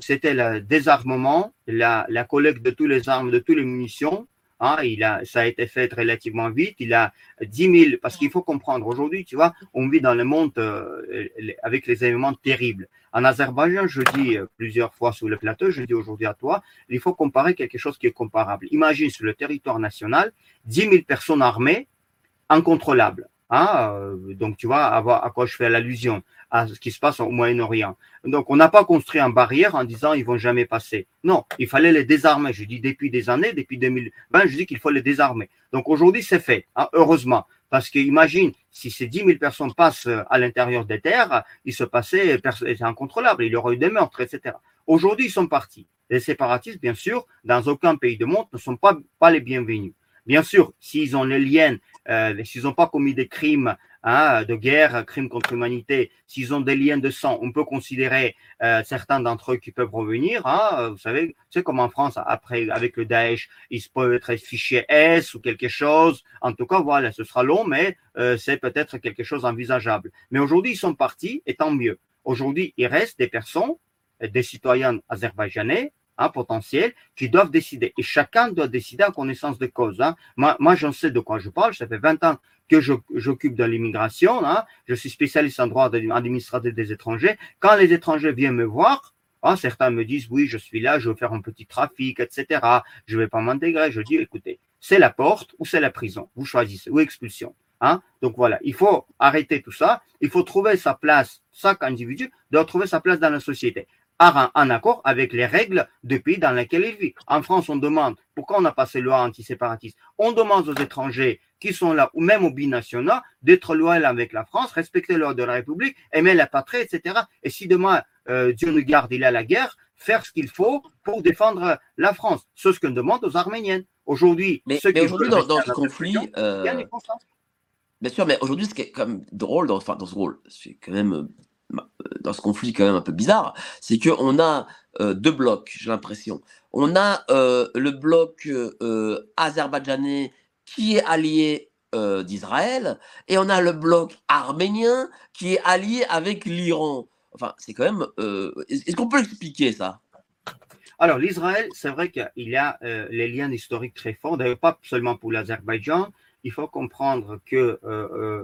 C: c'était le désarmement, la, la collecte de toutes les armes, de toutes les munitions, Hein, il a, ça a été fait relativement vite. Il a 10 000, parce qu'il faut comprendre, aujourd'hui, tu vois, on vit dans le monde euh, avec les événements terribles. En Azerbaïdjan, je dis euh, plusieurs fois sur le plateau, je dis aujourd'hui à toi, il faut comparer quelque chose qui est comparable. Imagine sur le territoire national 10 000 personnes armées incontrôlables. Hein, euh, donc, tu vois à quoi je fais l'allusion à ce qui se passe au Moyen-Orient. Donc, on n'a pas construit une barrière en disant ils vont jamais passer. Non, il fallait les désarmer. Je dis depuis des années, depuis 2020, je dis qu'il faut les désarmer. Donc, aujourd'hui, c'est fait, hein, heureusement. Parce que imagine, si ces 10 000 personnes passent euh, à l'intérieur des terres, il se passait, c'est incontrôlable, il y aurait eu des meurtres, etc. Aujourd'hui, ils sont partis. Les séparatistes, bien sûr, dans aucun pays du monde, ne sont pas, pas les bienvenus. Bien sûr, s'ils ont les liens, euh, s'ils n'ont pas commis des crimes hein, de guerre, crimes contre l'humanité, s'ils ont des liens de sang, on peut considérer euh, certains d'entre eux qui peuvent revenir. Hein, vous savez, c'est comme en France, après, avec le Daesh, ils peuvent être fichiers S ou quelque chose. En tout cas, voilà, ce sera long, mais euh, c'est peut-être quelque chose envisageable. Mais aujourd'hui, ils sont partis, et tant mieux. Aujourd'hui, il reste des personnes, des citoyens azerbaïdjanais, un potentiel qui doivent décider. Et chacun doit décider en connaissance de cause. Hein. Moi, moi j'en sais de quoi je parle. Ça fait 20 ans que j'occupe de l'immigration. Hein. Je suis spécialiste en droit administratif des étrangers. Quand les étrangers viennent me voir, hein, certains me disent, oui, je suis là, je veux faire un petit trafic, etc. Je ne vais pas m'intégrer. Je dis, écoutez, c'est la porte ou c'est la prison. Vous choisissez, ou expulsion. Hein? Donc voilà, il faut arrêter tout ça. Il faut trouver sa place. Chaque individu doit trouver sa place dans la société en accord avec les règles du pays dans lequel il vit. En France, on demande, pourquoi on a passé loi anti-séparatiste On demande aux étrangers qui sont là, ou même aux binationaux, d'être loyaux avec la France, respecter l'ordre de la République, aimer la patrie, etc. Et si demain, euh, Dieu nous garde, il a la guerre, faire ce qu'il faut pour défendre la France. C'est ce qu'on demande aux Arméniennes. Aujourd'hui,
B: mais, aujourd'hui, dans, ce conflit, euh, bien sûr, mais aujourd'hui, ce qui est quand même drôle, dans, enfin, dans ce rôle, c'est quand même dans ce conflit quand même un peu bizarre, c'est qu'on a euh, deux blocs, j'ai l'impression. On a euh, le bloc euh, azerbaïdjanais qui est allié d'Israël, et on a le bloc arménien qui est allié avec l'Iran. Enfin, c'est quand même... Est-ce qu'on peut expliquer ça?
C: Alors, l'Israël, c'est vrai qu'il y a les liens historiques très forts, d'ailleurs pas seulement pour l'Azerbaïdjan, il faut comprendre que,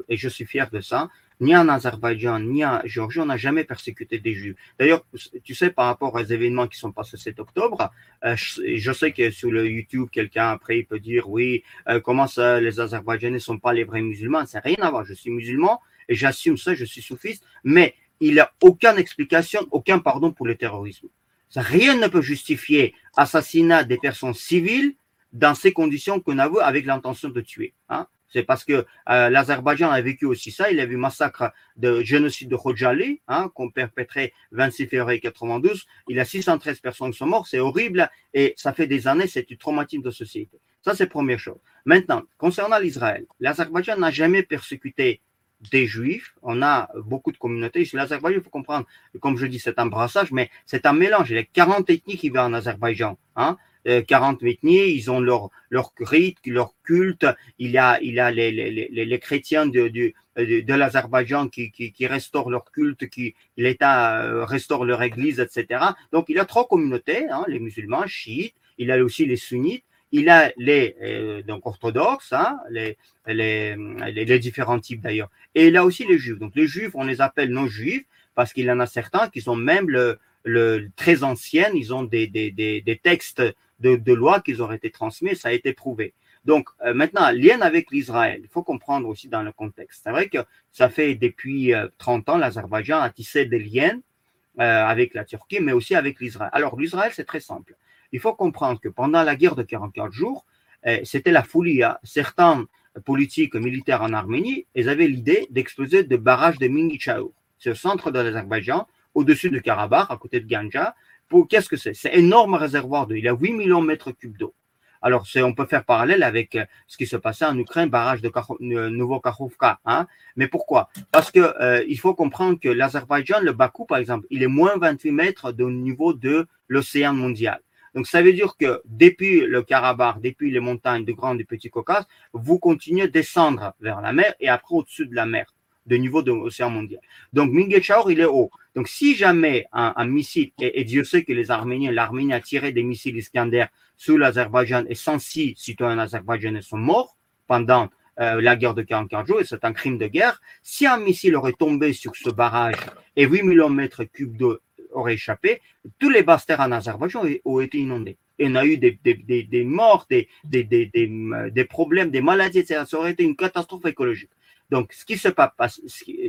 C: et je suis fier de ça, ni en Azerbaïdjan, ni en Géorgie, on n'a jamais persécuté des Juifs. D'ailleurs, tu sais, par rapport aux événements qui sont passés cet octobre, euh, je, sais que sur le YouTube, quelqu'un après il peut dire oui, euh, comment ça, les Azerbaïdjanais ne sont pas les vrais musulmans C'est rien à voir. Je suis musulman et j'assume ça, je suis soufiste, mais il n'y a aucune explication, aucun pardon pour le terrorisme. Ça, rien ne peut justifier assassinat des personnes civiles dans ces conditions qu'on a vu avec l'intention de tuer. Hein. C'est parce que euh, l'Azerbaïdjan a vécu aussi ça. Il a vu massacre de génocide de Khojali, hein, qu'on perpétrait 26 février 92. Il y a 613 personnes qui sont mortes. C'est horrible et ça fait des années, c'est du traumatisme de société. Ça, c'est première chose. Maintenant, concernant l'Israël, l'Azerbaïdjan n'a jamais persécuté des juifs. On a beaucoup de communautés. Ici, l'Azerbaïdjan, il faut comprendre, comme je dis, c'est un brassage, mais c'est un mélange. Il y a 40 ethnies qui vivent en Azerbaïdjan. Hein. 40 euh, ethnies, ils ont leur, leur rite, leur culte. Il y a, il a les, les, les, les chrétiens de, de, de, l'Azerbaïdjan qui, qui, qui, restaurent leur culte, qui l'État euh, restaure leur église, etc. Donc il y a trois communautés, hein, les musulmans, chiites, il y a aussi les sunnites, il y a les euh, donc orthodoxes, hein, les, les, les, différents types d'ailleurs, et il y a aussi les juifs. Donc les juifs, on les appelle non-juifs parce qu'il y en a certains qui sont même le, le très anciennes, ils ont des, des, des, des textes de, lois qui auraient été transmis, ça a été prouvé. Donc euh, maintenant, lien avec l'Israël, il faut comprendre aussi dans le contexte. C'est vrai que ça fait depuis 30 euh, ans, l'Azerbaïdjan a tissé des liens euh, avec la Turquie, mais aussi avec l'Israël. Alors l'Israël, c'est très simple. Il faut comprendre que pendant la guerre de 44 jours, c'était la folie. Hein. Certains politiques militaires en Arménie, ils avaient l'idée d'exploser des barrages de Mingichaour. C'est au centre de l'Azerbaïdjan, au-dessus de Karabakh, à côté de Ganja, qu'est-ce que c'est? C'est énorme réservoir d'eau. Il a 8 millions de mètres cubes d'eau. Alors, on peut faire parallèle avec euh, ce qui se passait en Ukraine, barrage de euh, Nouveau. Hein. Mais pourquoi? Parce que euh, il faut comprendre que l'Azerbaïdjan, le Bakou, par exemple, il est moins 28 mètres de niveau de l'océan mondial. Donc, ça veut dire que depuis le Karabakh, depuis les montagnes de Grand et Petit Caucase, vous continuez à descendre vers la mer et après au-dessus de la mer de niveau de l'océan mondial. Donc Mingechaur, il est haut. Donc si jamais un, missile, et, Dieu sait que les Arméniens, l'Arménie a tiré des missiles Iskander sur l'Azerbaïdjan et 106 citoyens azerbaïdjanais sont morts pendant euh, la guerre de 44 jours, et c'est un crime de guerre. Si un missile aurait tombé sur ce barrage et 8 millions de mètres cubes d'eau auraient échappé, tous les basses terres en Azerbaïdjan auraient été inondés. Et on a eu des, des, des, des morts, des, problèmes, des maladies, etc. Ça aurait été une catastrophe écologique. Donc, ce qui se passe,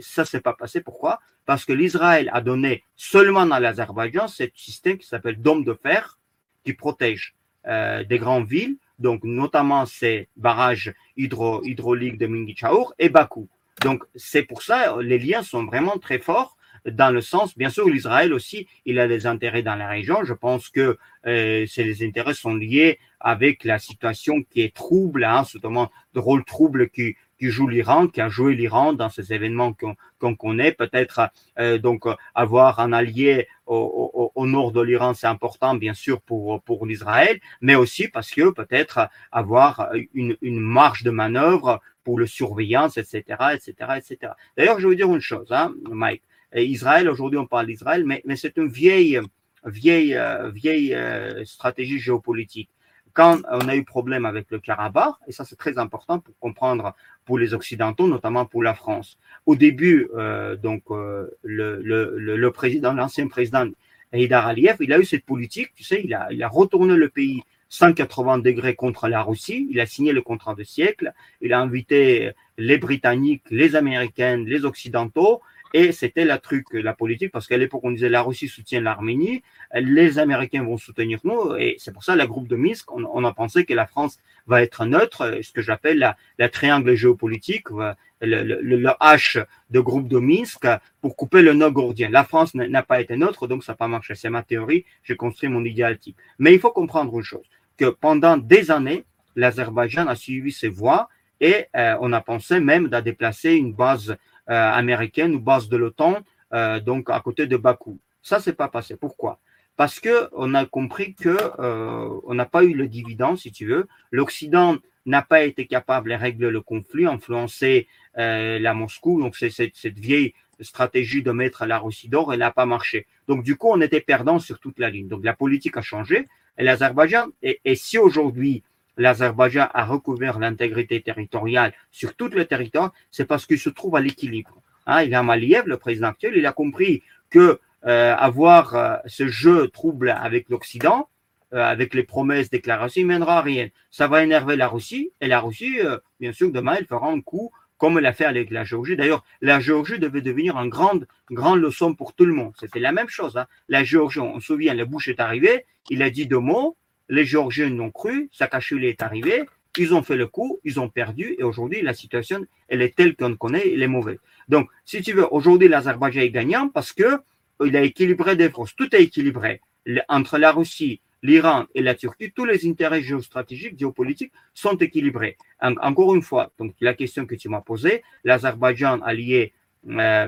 C: ça s'est pas passé. Pourquoi? Parce que l'Israël a donné seulement dans l'Azerbaïdjan ce système qui s'appelle dôme de fer, qui protège euh, des grandes villes, donc notamment ces barrages hydrauliques de Mingichaour et Bakou. Donc, c'est pour ça les liens sont vraiment très forts dans le sens, bien sûr, l'Israël aussi, il a des intérêts dans la région. Je pense que euh, les intérêts sont liés avec la situation qui est trouble, hein, notamment de rôle trouble qui, qui joue l'Iran, qui a joué l'Iran dans ces événements qu'on connaît. Peut-être euh, donc avoir un allié au, au, nord de l'Iran, c'est important bien sûr pour pour l'Israël, mais aussi parce que peut-être avoir une, une marge de manœuvre pour le surveillance, etc., etc., etc. D'ailleurs, je veux dire une chose, hein, Mike. Israël, aujourd'hui, on parle d'Israël, mais, mais c'est une vieille, vieille, euh, vieille euh, stratégie géopolitique quand on a eu problème avec le Karabakh, et ça c'est très important pour comprendre pour les Occidentaux, notamment pour la France. Au début, euh, donc euh, le, le, le, président, l'ancien président Haïdar Aliyev, il a eu cette politique, tu sais, il a, il a retourné le pays 180 degrés contre la Russie, il a signé le contrat de siècle, il a invité les Britanniques, les Américains, les Occidentaux, et c'était la truc, la politique, parce qu'à l'époque, on disait la Russie soutient l'Arménie, les Américains vont soutenir nous, et c'est pour ça, le groupe de Minsk, on, a pensé que la France va être neutre, ce que j'appelle la, la, triangle géopolitique, le, le, le, H de groupe de Minsk, pour couper le nord gordien. La France n'a pas été neutre, donc ça n'a pas marché. C'est ma théorie, j'ai construit mon idéal type. Mais il faut comprendre une chose, que pendant des années, l'Azerbaïdjan a suivi ses voies, et euh, on a pensé même de déplacer une base euh, américaine ou base de l'OTAN, euh, donc à côté de Bakou. Ça, c'est pas passé. Pourquoi? Parce que on a compris que euh, on n'a pas eu le dividende, si tu veux. L'Occident n'a pas été capable de régler le conflit, influencer la Moscou. Donc c'est cette, vieille stratégie de mettre la Russie d'or, elle n'a pas marché. Donc du coup, on était perdant sur toute la ligne. Donc la politique a changé. Et l'Azerbaïdjan, et si aujourd'hui l'Azerbaïdjan a recouvert l'intégrité territoriale sur tout le territoire, c'est parce qu'il se trouve à l'équilibre. Hein, a Maliev, le président actuel, il a compris que euh, avoir euh, ce jeu trouble avec l'Occident, euh, avec les promesses, déclarations, il mènera à rien. Ça va énerver la Russie, et la Russie, bien sûr, demain, elle fera un coup comme l'a fait avec la Géorgie. D'ailleurs, la Géorgie devait devenir une grande, grande leçon pour tout le monde. C'était la même chose. Hein. La Géorgie, on se souvient, le Bush est arrivé, il a dit deux mots, les Géorgiens l'ont cru, Saakashvili est arrivé, ils ont fait le coup, ils ont perdu, et aujourd'hui, la situation, elle est telle qu'on connaît, elle est mauvaise. Donc, si tu veux, aujourd'hui, l'Azerbaïdjan est gagnant parce que il a équilibré des forces. Tout est équilibré. Entre la Russie, l'Iran et la Turquie, tous les intérêts géostratégiques, géopolitiques sont équilibrés. encore une fois, donc la question que tu m'as posée, l'Azerbaïdjan allié euh,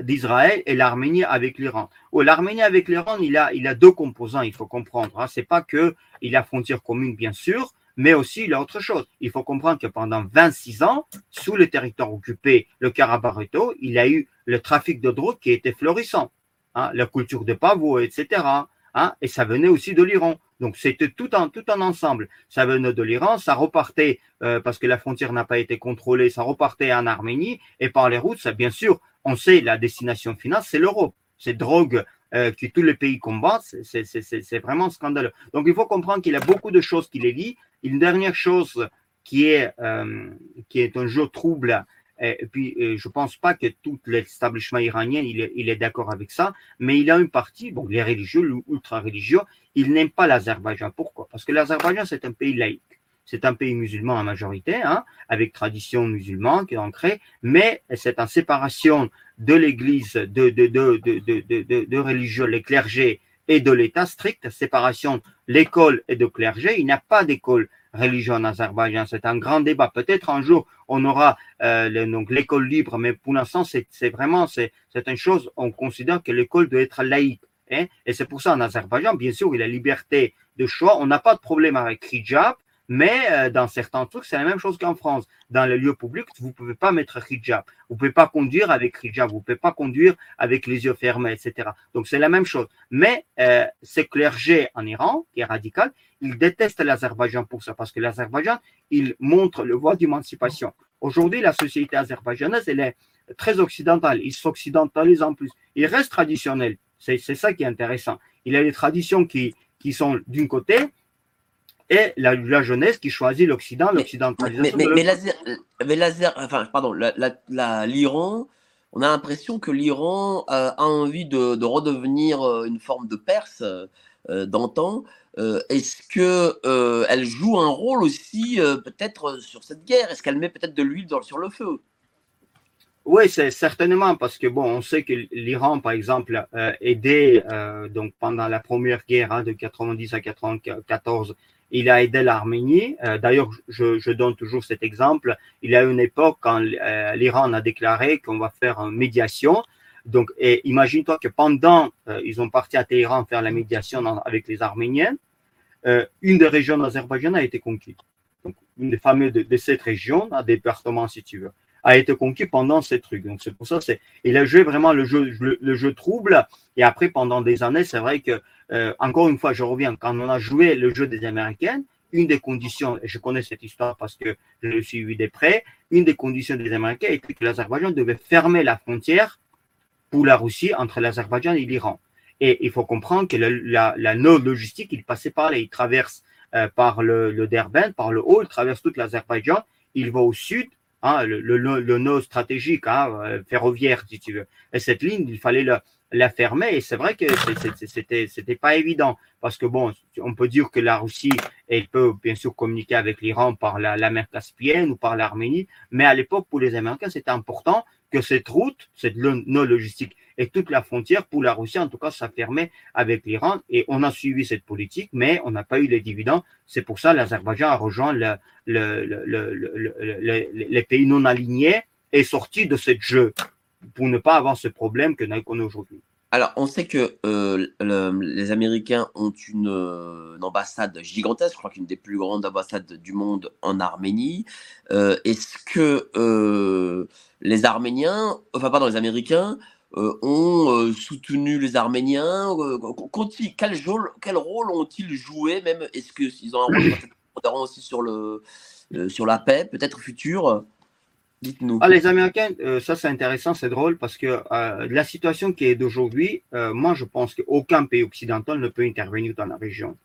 C: d'Israël et l'Arménie avec l'Iran. Oh, L'Arménie avec l'Iran, il a, a deux composants, il faut comprendre. Hein. C'est pas que il a frontière commune, bien sûr, mais aussi il a autre chose. Il faut comprendre que pendant 26 ans, sous le territoire occupé, le karabakh il a eu le trafic de drogue qui était florissant. Hein, la culture de pavots, etc. Hein, et ça venait aussi de l'Iran. Donc c'était tout en tout en ensemble. Ça venait de l'Iran, ça repartait euh, parce que la frontière n'a pas été contrôlée, ça repartait en Arménie et par les routes, bien sûr, on sait la destination finale, c'est l'Europe. Ces drogues euh, que tous les pays combattent, c'est vraiment scandaleux. Donc il faut comprendre qu'il y a beaucoup de choses qui les lient. Une dernière chose qui est euh, qui est un jeu trouble et puis, euh, je pense pas que tout l'établissement iranien, il est, il est d'accord avec ça, mais il a une partie, bon, les religieux, l'ultra-religieux, ils n'aiment pas l'Azerbaïdjan. Pourquoi? Parce que l'Azerbaïdjan, c'est un pays laïque. C'est un pays musulman en majorité, hein, avec tradition musulmane qui est ancrée, mais c'est en séparation de l'Église, de, de, de, de, religieux, les clergés et de l'État strict, séparation l'école et de clergé. Il n'y a pas d'école religion en Azerbaïdjan. C'est un grand débat. Peut-être un jour on aura euh, donc l'école libre, mais pour l'instant c'est vraiment c'est une chose. On considère que l'école doit être laïque. Hein? Et c'est pour ça en Azerbaïdjan, bien sûr, il y a liberté de choix. On n'a pas de problème avec hijab. Mais euh, dans certains trucs, c'est la même chose qu'en France. Dans les lieux publics, vous ne pouvez pas mettre hijab. Vous ne pouvez pas conduire avec hijab. Vous ne pouvez pas conduire avec les yeux fermés, etc. Donc c'est la même chose. Mais euh, ce clergé en Iran, qui est radical, il déteste l'Azerbaïdjan pour ça, parce que l'Azerbaïdjan, il montre le voie d'émancipation. Aujourd'hui, la société azerbaïdjanaise, elle est très occidentale. Il s'occidentalise en plus. Il reste traditionnel. C'est ça qui est intéressant. Il a des traditions qui, qui sont d'un côté, et la, jeunesse qui choisit l'Occident, l'occidentalisation.
B: Mais, mais, laser, enfin, pardon, l'Iran, on a l'impression que l'Iran a envie de, redevenir euh, une forme de Perse euh, d'antan. Euh, est-ce que elle joue un rôle aussi peut-être sur cette guerre? Est-ce qu'elle met peut-être de l'huile sur le feu?
C: Oui, c'est certainement parce que bon, on sait que l'Iran, par exemple, euh, aidé donc pendant la première guerre hein, de 90 à 94 il a aidé l'Arménie. Euh, d'ailleurs, je, donne toujours cet exemple. Il y a une époque quand euh, l'Iran a déclaré qu'on va faire une médiation. Donc, imagine-toi que pendant, euh, ils ont parti à Téhéran faire la médiation avec les Arméniens, une des régions d'Azerbaïdjan a été conquise. Donc, une des fameuses de, cette région, un département si tu veux, a été conquis pendant ces trucs. Donc, c'est pour ça, il a joué vraiment le jeu trouble. Et après, pendant des années, c'est vrai que euh, encore une fois, je reviens, quand on a joué le jeu des Américains, une des conditions, et je connais cette histoire parce que je l'ai suivi de près, une des conditions des Américains était que l'Azerbaïdjan devait fermer la frontière pour la Russie entre l'Azerbaïdjan et l'Iran. Et il faut comprendre que la, la node logistique, il passait par là, il traverse euh, par le, le Derben, par le haut, il traverse toute l'Azerbaïdjan, il va au sud, hein, le, le, stratégique, hein, euh, ferroviaire, si tu veux. Et cette ligne, il fallait le, la fermer. Et c'est vrai que c'était, c'était pas évident parce que bon, on peut dire que la Russie, elle peut bien sûr communiquer avec l'Iran par la, mer Caspienne ou par l'Arménie, mais à l'époque, pour les Américains, c'était important que cette route, cette non logistique et toute la frontière pour la Russie, en tout cas, ça fermait avec l'Iran. Et on a suivi cette politique, mais on n'a pas eu les dividendes. C'est pour ça l'Azerbaïdjan a rejoint le, le, le, les pays non alignés et sorti de ce jeu pour ne pas avoir ce problème que nous connaissons aujourd'hui.
B: Alors, on sait que euh, les Américains ont euh, une, ambassade gigantesque, je crois qu'une des plus grandes ambassades du monde en Arménie. Euh, est-ce que les Arméniens, enfin pardon, les Américains ont soutenu les Arméniens quel, quel, rôle ont-ils joué Même? Est-ce qu'ils ont un rôle aussi sur le sur la paix, peut-être future?
C: Ah, les Américains, euh, ça c'est intéressant, c'est drôle parce que euh, la situation qui est d'aujourd'hui, euh, moi je pense qu'aucun pays occidental ne peut intervenir dans la région.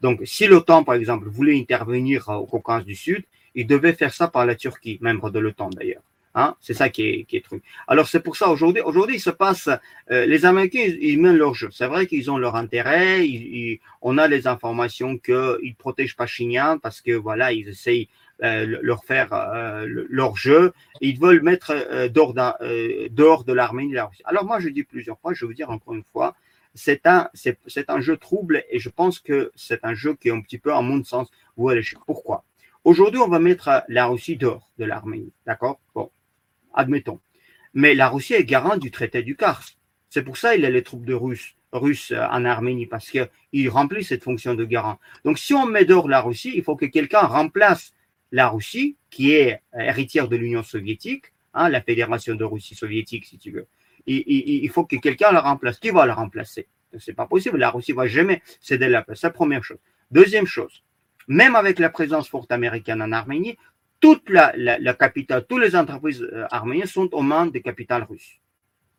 C: Donc si l'OTAN, par exemple, voulait intervenir au Caucase du Sud, il devait faire ça par la Turquie, membre de l'OTAN d'ailleurs. Hein, c'est ça qui est, qui truc. Alors c'est pour ça aujourd'hui, aujourd'hui il se passe, les Américains ils, mènent leur jeu. C'est vrai qu'ils ont leur intérêt. On a les informations qu'ils protègent Pachinian parce que voilà ils essayent leur faire euh, leur jeu. Ils veulent mettre euh, dehors, dehors de l'Arménie. Alors moi je dis plusieurs fois, je veux dire encore une fois, c'est un c'est, c'est un jeu trouble et je pense que c'est un jeu qui est un petit peu en mon sens. Vous pourquoi Aujourd'hui on va mettre la Russie dehors de l'Arménie, d'accord? Bon admettons. Mais la Russie est garante du traité du Kars. C'est pour ça qu'il a les troupes de Russes, Russes euh, en Arménie, parce qu'il remplit cette fonction de garant. Donc si on met dehors la Russie, il faut que quelqu'un remplace la Russie, qui est héritière de l'Union soviétique, hein, la Fédération de Russie soviétique, si tu veux. Il, faut que quelqu'un la remplace. Qui va la remplacer? C'est pas possible. La Russie va jamais céder la place. C'est la première chose. Deuxième chose, même avec la présence forte américaine en Arménie, toute la, capitale, toutes les entreprises euh, arméniennes sont aux mains des capitales russes.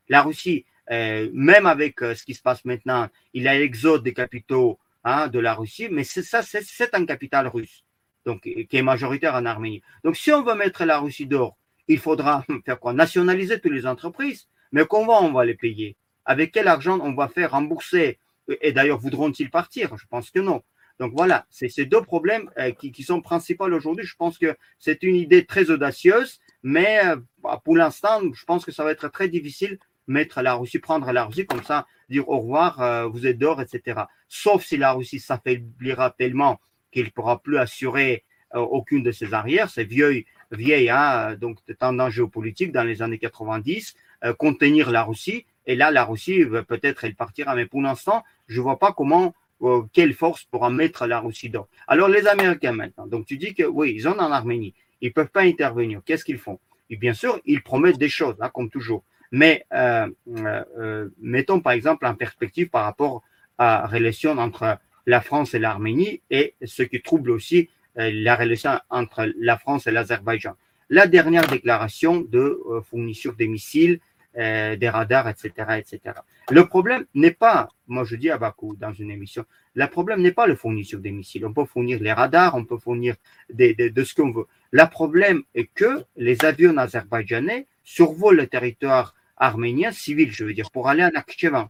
C: La Russie, euh, même avec euh, ce qui se passe maintenant, il a l'exode des capitaux hein, de la Russie, mais ça, c'est un capital russe, donc qui est majoritaire en Arménie. Donc, si on veut mettre la Russie d'or, il faudra faire quoi? Nationaliser toutes les entreprises, mais comment on va les payer? Avec quel argent on va faire rembourser? Et d'ailleurs, voudront-ils partir? Je pense que non. Donc voilà, c'est ces deux problèmes euh, qui, sont principaux aujourd'hui. Je pense que c'est une idée très audacieuse, mais euh, bah, pour l'instant, je pense que ça va être très difficile mettre la Russie, prendre la Russie comme ça, dire au revoir, euh, vous êtes d'or, etc. Sauf si la Russie s'affaiblira tellement qu'il ne pourra plus assurer aucune de ses arrières, c'est vieille, vieille hein, donc tendance géopolitique dans les années 90, contenir la Russie. Et là, la Russie, peut-être, elle partira. Mais pour l'instant, je ne vois pas comment euh, quelle force pourra mettre la Russie d'or Alors les Américains maintenant, donc tu dis que oui, ils sont en Arménie, ils ne peuvent pas intervenir. Qu'est-ce qu'ils font? Bien sûr, ils promettent des choses, hein, comme toujours. Mais euh, euh, mettons par exemple en perspective par rapport à la relation entre la France et l'Arménie et ce qui trouble aussi la relation entre la France et l'Azerbaïdjan. La dernière déclaration de fourniture des missiles euh, des radars, etc., etc. Le problème n'est pas, moi je dis à Bakou dans une émission, le problème n'est pas le fourniture des missiles. On peut fournir les radars, on peut fournir de ce qu'on veut. Le problème est que les avions azerbaïdjanais survolent le territoire arménien civil, je veux dire, pour aller à Nakhchivan.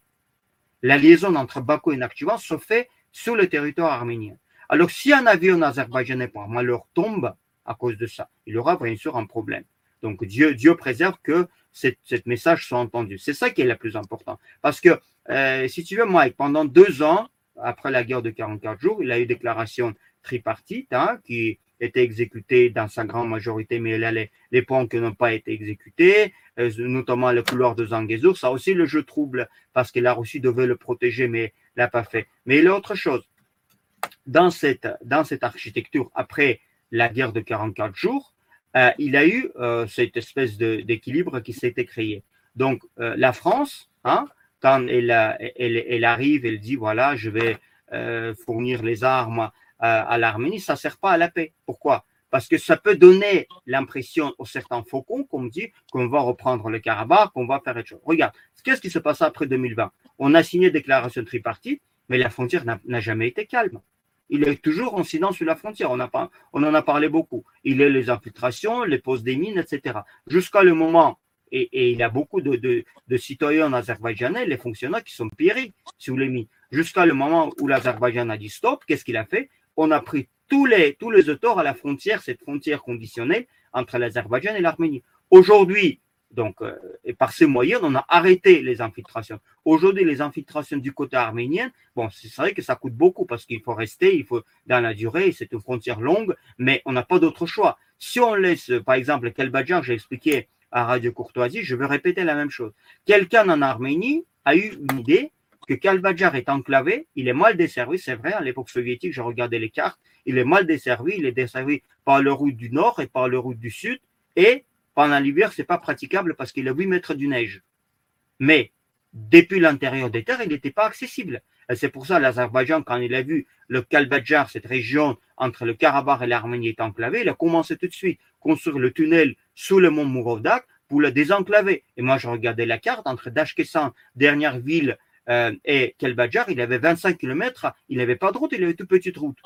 C: La liaison entre Bakou et Nakhchivan se fait sur le territoire arménien. Alors, si un avion azerbaïdjanais par malheur tombe à cause de ça, il aura bien sûr un problème. Donc Dieu, Dieu préserve que cette, message soit entendu. C'est ça qui est le plus important. Parce que, euh, si tu veux, Mike, pendant deux ans, après la guerre de 44 jours, il a eu déclaration tripartite hein, qui était exécutée dans sa grande majorité, mais y a les, points qui n'ont pas été exécutés, euh, notamment le couloir de Zangezur. Ça aussi, le jeu trouble parce que la Russie devait le protéger, mais l'a pas fait. Mais il y a autre chose. Dans cette, dans cette architecture, après la guerre de 44 jours, euh, il a eu euh, cette espèce d'équilibre qui s'était créé. Donc, euh, la France, hein, quand elle, elle, arrive, elle dit voilà, je vais fournir les armes à l'Arménie, ça ne sert pas à la paix. Pourquoi? Parce que ça peut donner l'impression aux certains faucons qu'on dit qu'on va reprendre le Karabakh, qu'on va faire autre chose. Regarde, qu'est-ce qui se passe après 2020 On a signé déclaration tripartite, mais la frontière n'a jamais été calme il est toujours en silence sur la frontière. On, en a parlé beaucoup. Il y a les infiltrations, les poses des mines, etc. Jusqu'à le moment, et, il y a beaucoup de, de, citoyens azerbaïdjanais, les fonctionnaires qui sont péris sous les mines. Jusqu'à le moment où l'Azerbaïdjan a dit stop, qu'est-ce qu'il a fait? On a pris tous les, tous les auteurs à la frontière, cette frontière conditionnelle entre l'Azerbaïdjan et l'Arménie. Aujourd'hui, donc, euh, et par ces moyens, on a arrêté les infiltrations. Aujourd'hui, les infiltrations du côté arménien, bon, c'est vrai que ça coûte beaucoup parce qu'il faut rester, il faut dans la durée, c'est une frontière longue, mais on n'a pas d'autre choix. Si on laisse, par exemple, Kelbadjar, j'ai expliqué à Radio Courtoisie, je vais répéter la même chose. Quelqu'un en Arménie a eu une idée que Kalbadjar est enclavé, il est mal desservi, c'est vrai, à l'époque soviétique, j'ai regardé les cartes, il est mal desservi, il est desservi par le route du nord et par le route du sud, et pendant l'hiver, c'est pas praticable parce qu'il a 8 mètres de neige. Mais depuis l'intérieur des terres, il n'était pas accessible. C'est pour ça l'Azerbaïdjan, quand il a vu le Kalbadjar, cette région entre le Karabakh et l'Arménie est enclavée, il a commencé tout de suite à construire le tunnel sous le mont Mourovdak pour le désenclaver. Et moi, je regardais la carte entre Dashkessan, dernière ville, euh, et Kalbadjar, il avait 25 km, il n'avait pas de route, il avait toute petite route.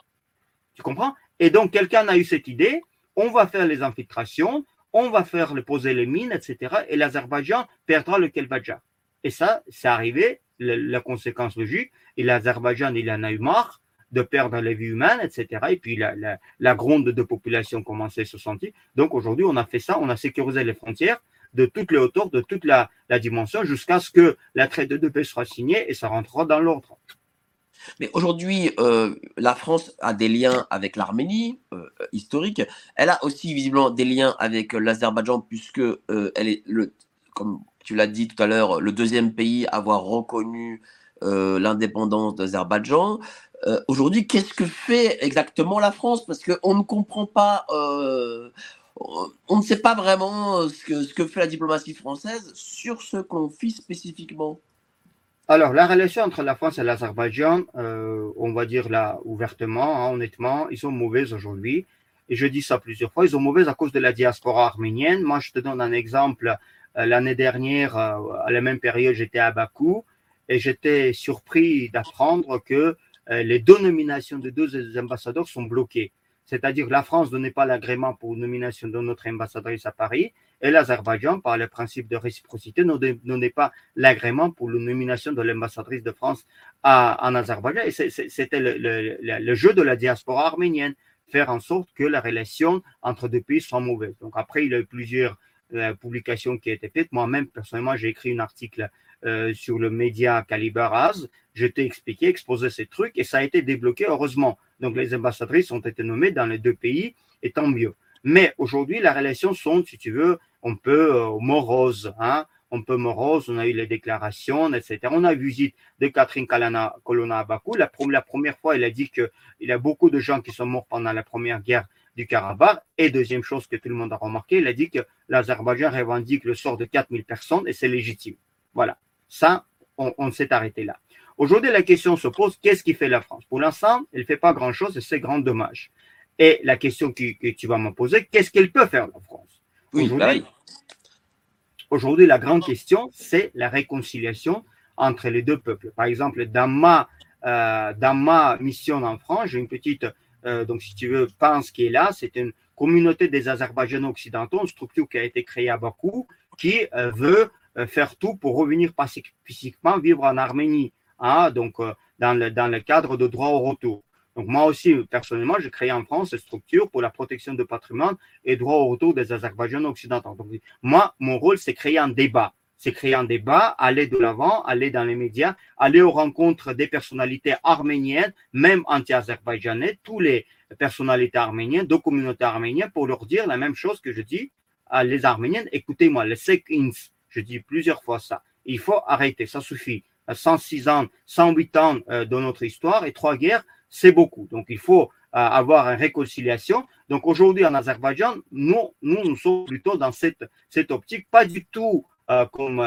C: Tu comprends? Et donc, quelqu'un a eu cette idée, on va faire les infiltrations, on va faire le, poser les mines, etc. Et l'Azerbaïdjan perdra le Kelbadja. Et ça, c'est arrivé, la, conséquence logique. Et l'Azerbaïdjan, il en a eu marre de perdre les vies humaines, etc. Et puis la, la, gronde de population commençait à se sentir. Donc aujourd'hui, on a fait ça, on a sécurisé les frontières de toutes les hauteurs, de toute la, dimension, jusqu'à ce que la traite de paix soit signée et ça rentrera dans l'ordre.
B: Mais aujourd'hui, euh, la France a des liens avec l'Arménie euh, historique. Elle a aussi visiblement des liens avec l'Azerbaïdjan puisque euh, elle est comme tu l'as dit tout à l'heure, le deuxième pays à avoir reconnu l'indépendance d'Azerbaïdjan. aujourd'hui, qu'est-ce que fait exactement la France? Parce qu'on ne comprend pas on ne sait pas vraiment ce que, ce que fait la diplomatie française sur ce conflit spécifiquement.
C: Alors, la relation entre la France et l'Azerbaïdjan, euh, on va dire là ouvertement, hein, honnêtement, ils sont mauvaises aujourd'hui. Et je dis ça plusieurs fois, ils sont mauvaises à cause de la diaspora arménienne. Moi, je te donne un exemple. Euh, l'année dernière, euh, à la même période, j'étais à Bakou et j'étais surpris d'apprendre que les deux nominations de deux ambassadeurs sont bloquées c'est-à-dire la France ne donnait pas l'agrément pour nomination de notre ambassadrice à Paris, et l'Azerbaïdjan, par le principe de réciprocité, ne donnait pas l'agrément pour la nomination de l'ambassadrice de France en Azerbaïdjan. Et c'était le, jeu de la diaspora arménienne, faire en sorte que la relation entre deux pays soit mauvaise. Donc après, il y a eu plusieurs euh, publications qui ont été faites. Moi-même, personnellement, j'ai écrit un article euh, sur le média Caliber Az. Je t'ai expliqué, exposé ces trucs, et ça a été débloqué, heureusement. Donc, les ambassadrices ont été nommées dans les deux pays, et tant mieux. Mais aujourd'hui, les relations sont, si tu veux, on peut euh, morose, hein, on peut morose, on a eu les déclarations, etc. On a eu visite de Catherine Kalana, Colonna à Bakou. La, la, première fois, elle a dit qu'il y a beaucoup de gens qui sont morts pendant la première guerre du Karabakh. Et deuxième chose que tout le monde a remarqué, elle a dit que l'Azerbaïdjan revendique le sort de 4000 personnes et c'est légitime. Voilà. Ça, on, on s'est arrêté là. Aujourd'hui, la question se pose, qu'est-ce qui fait la France? Pour l'instant, elle ne fait pas grand-chose et c'est grand dommage. Et la question que, tu vas me poser, qu'est-ce qu'elle peut faire la France? Aujourd'hui, la grande question, c'est la réconciliation entre les deux peuples. Par exemple, dans ma, euh, dans ma mission en France, j'ai une petite, euh, donc si tu veux, pense qui est là, c'est une communauté des Azerbaïdjanais occidentaux, une structure qui a été créée à Bakou, qui euh, veut faire tout pour revenir pacifiquement vivre en Arménie. Hein, donc euh, dans le, cadre de droit au retour. Donc moi aussi, personnellement, j'ai créé en France cette structure pour la protection du patrimoine et droit au retour des Azerbaïdjanais occidentaux. Moi, mon rôle, c'est créer un débat. C'est créer un débat, aller de l'avant, aller dans les médias, aller aux rencontres des personnalités arméniennes, même anti-azerbaïdjanais, tous les personnalités arméniennes, de communautés arméniennes, pour leur dire la même chose que je dis à les Arméniennes. Écoutez-moi, les Sekins, je dis plusieurs fois ça. Il faut arrêter, ça suffit. 106 ans, 108 ans euh, de notre histoire et trois guerres, c'est beaucoup. Donc il faut euh, avoir une réconciliation. Donc aujourd'hui en Azerbaïdjan, nous, nous, nous sommes plutôt dans cette, cette optique, pas du tout euh, comme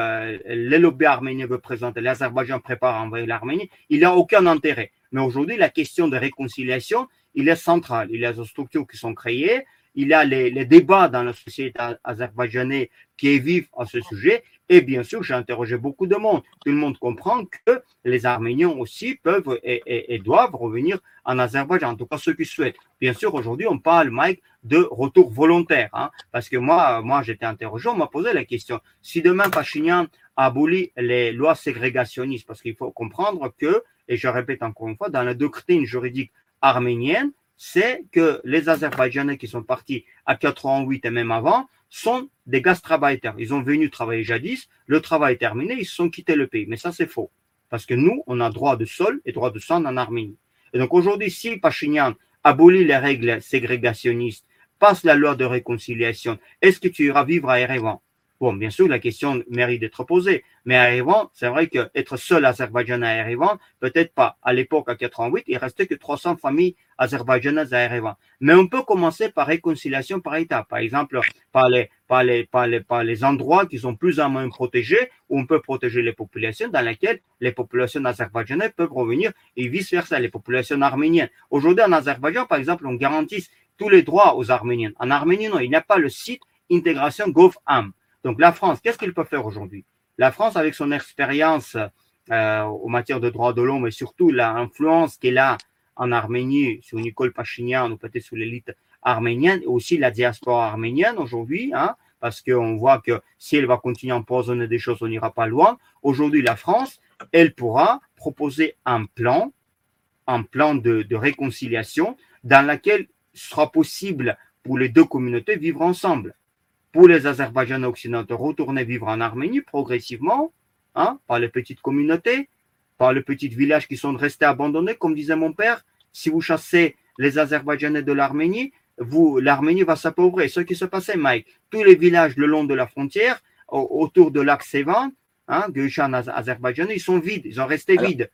C: les lobbies arméniens veulent présenter, l'Azerbaïdjan prépare à envoyer l'Arménie, il n'y a aucun intérêt. Mais aujourd'hui, la question de réconciliation, il est centrale. Il y a des structures qui sont créées, il y a les, débats dans la société azerbaïdjanaise qui est vif à ce sujet, et bien sûr, j'ai interrogé beaucoup de monde. Tout le monde comprend que les Arméniens aussi peuvent et, doivent revenir en Azerbaïdjan, en tout cas ceux qui souhaitent. Bien sûr, aujourd'hui, on parle, Mike, de retour volontaire. Hein, parce que moi, moi j'étais interrogé, on m'a posé la question. Si demain, Pachinian abolit les lois ségrégationnistes, parce qu'il faut comprendre que, et je répète encore une fois, dans la doctrine juridique arménienne, c'est que les Azerbaïdjanais qui sont partis à 88 et même avant sont des gastarbeiters. Ils ont venu travailler jadis, le travail est terminé, ils se sont quittés le pays. Mais ça, c'est faux. Parce que nous, on a droit de sol et droit de sang en Arménie. Et donc aujourd'hui, si Pachinian abolit les règles ségrégationnistes, passe la loi de réconciliation, est-ce que tu iras vivre à Erevan? Bon, bien sûr, la question mérite d'être posée. Mais à Erevan, c'est vrai qu'être seul azerbaïdjanais à Erevan, peut-être pas. À l'époque, à 88, il restait que 300 familles azerbaïdjanaises à Erevan. Mais on peut commencer par réconciliation par État. Par exemple, par les, par les, par les, par les endroits qui sont plus ou moins protégés, où on peut protéger les populations, dans lesquelles les populations azerbaïdjanaises peuvent revenir et vice-versa, les populations arméniennes. Aujourd'hui, en Azerbaïdjan, par exemple, on garantit tous les droits aux Arméniens. En Arménie, non, il n'y a pas le site intégration GovAm. Donc la France, qu'est-ce qu'elle peut faire aujourd'hui? La France, avec son expérience euh, en matière de droits de l'homme et surtout l'influence qu'elle a en Arménie sur Nicole Pachinian ou peut-être sur l'élite arménienne et aussi la diaspora arménienne aujourd'hui, hein, parce qu'on voit que si elle va continuer à empoisonner des choses, on n'ira pas loin. Aujourd'hui, la France, elle pourra proposer un plan, un plan de, de réconciliation dans lequel sera possible pour les deux communautés vivre ensemble. Pour les Azerbaïdjanais occidentaux, retourner vivre en Arménie progressivement, hein, par les petites communautés, par les petits villages qui sont restés abandonnés, comme disait mon père. Si vous chassez les Azerbaïdjanais de l'Arménie, vous, l'Arménie va s'appauvrir. Ce qui se passait, Mike, tous les villages le long de la frontière, autour de l'axe Sevan, hein, Gushan, Azerbaïdjanais, ils sont vides, ils ont resté vides.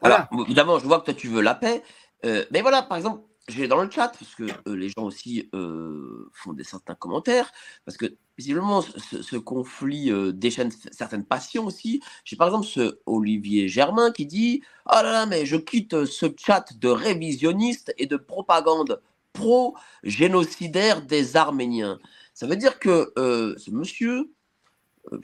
B: Voilà. évidemment, je vois que toi, tu veux la paix. Euh, mais voilà, par exemple, je vais dans le chat parce que euh, les gens aussi euh, font des certains commentaires parce que visiblement ce, conflit euh, déchaîne certaines passions aussi. J'ai par exemple ce Olivier Germain qui dit ah là là mais je quitte ce chat de révisionniste et de propagande pro-génocidaire des Arméniens. Ça veut dire que ce monsieur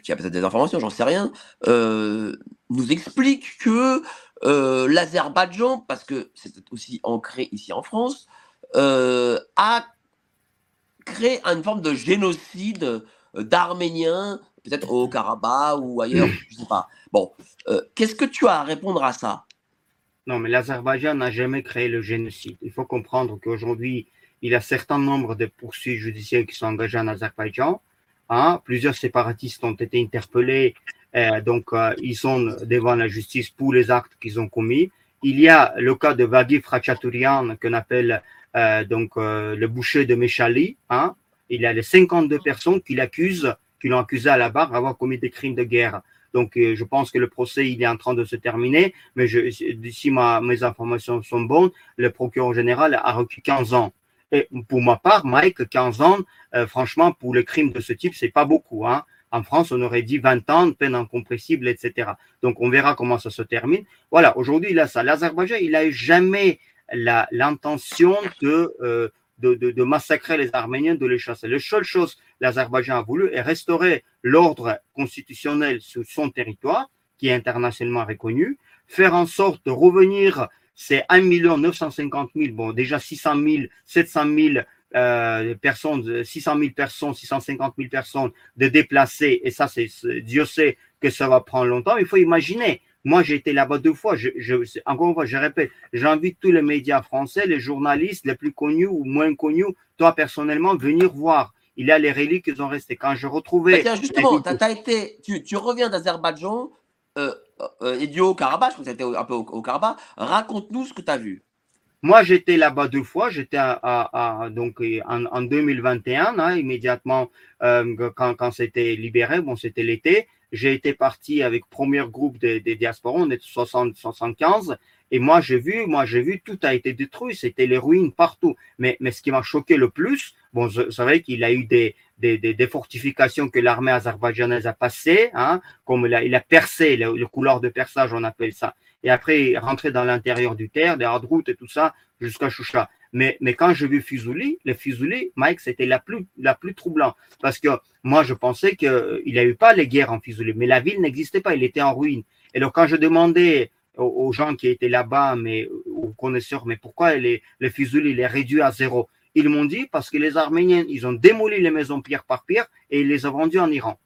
B: qui a peut-être des informations, j'en sais rien, nous explique que euh, L'Azerbaïdjan, parce que c'est aussi ancré ici en France, euh, a créé une forme de génocide euh, d'Arméniens, peut-être au Karabakh ou ailleurs, je ne sais pas. Bon, qu'est-ce que tu as à répondre à ça?
C: Non, mais l'Azerbaïdjan n'a jamais créé le génocide. Il faut comprendre qu'aujourd'hui, il y a un certain nombre de poursuites judiciaires qui sont engagées en Azerbaïdjan. Hein. Plusieurs séparatistes ont été interpellés donc, euh, ils sont devant la justice pour les actes qu'ils ont commis. Il y a le cas de Vagif Rachaturian, qu'on appelle euh, donc le boucher de Meshali. Hein. Il y a les 52 personnes qui l'accusent, qui l'ont accusé à la barre d'avoir commis des crimes de guerre. Donc, je pense que le procès, il est en train de se terminer, mais si mes informations sont bonnes, le procureur général a requis 15 ans. Et pour ma part, Mike, 15 ans, franchement, pour les crimes de ce type, c'est pas beaucoup. Hein. En France, on aurait dit 20 ans, peine incompressible, etc. Donc, on verra comment ça se termine. Voilà, aujourd'hui, là, ça, l'Azerbaïdjan, il n'a jamais l'intention euh, de, de, de, massacrer les Arméniens, de les chasser. La seule chose l'Azerbaïdjan a voulu est restaurer l'ordre constitutionnel sur son territoire, qui est internationalement reconnu, faire en sorte de revenir ces 1 950 000, bon, déjà 600 000, 700 000 euh, personnes, 600 000 personnes, 650 000 personnes de déplacer, et ça, c'est Dieu sait que ça va prendre longtemps. Il faut imaginer. Moi, j'ai été là-bas deux fois. Je, je, encore une fois, je répète, j'invite tous les médias français, les journalistes les plus connus ou moins connus, toi personnellement, venir voir. Il y a les reliques qui ont resté. Quand je retrouvais.
B: Justement, as été, tu, tu reviens d'Azerbaïdjan, euh, euh, et du Haut-Karabakh, je crois que c'était un peu au, au Karabakh. Raconte-nous ce que tu as vu.
C: Moi, j'étais là-bas deux fois. J'étais à, donc en, en 2021, hein, immédiatement euh, quand, quand c'était libéré. Bon, c'était l'été. J'ai été parti avec premier groupe des de diasporas. On est 60, 75. Et moi, j'ai vu, moi, j'ai vu, tout a été détruit. C'était les ruines partout. Mais, mais ce qui m'a choqué le plus, bon, c'est vrai qu'il a eu des, des, des, des fortifications que l'armée azerbaïdjanaise a passées, hein, comme il a, il a percé, le, le couloir de perçage, on appelle ça et après rentrer dans l'intérieur du terre, des hard routes et tout ça, jusqu'à Choucha. Mais, mais quand j'ai vu Fusuli, le Fusuli, Mike, c'était la plus, la plus troublante. Parce que moi, je pensais qu'il n'y a eu pas les guerres en Fusuli, mais la ville n'existait pas, il était en ruine. Et donc, quand je demandais aux, gens qui étaient là-bas, mais aux connaisseurs, mais pourquoi les, le Fusuli, il est réduit à zéro? Ils m'ont dit parce que les Arméniens, ils ont démoli les maisons pierre par pierre et ils les ont vendues en Iran.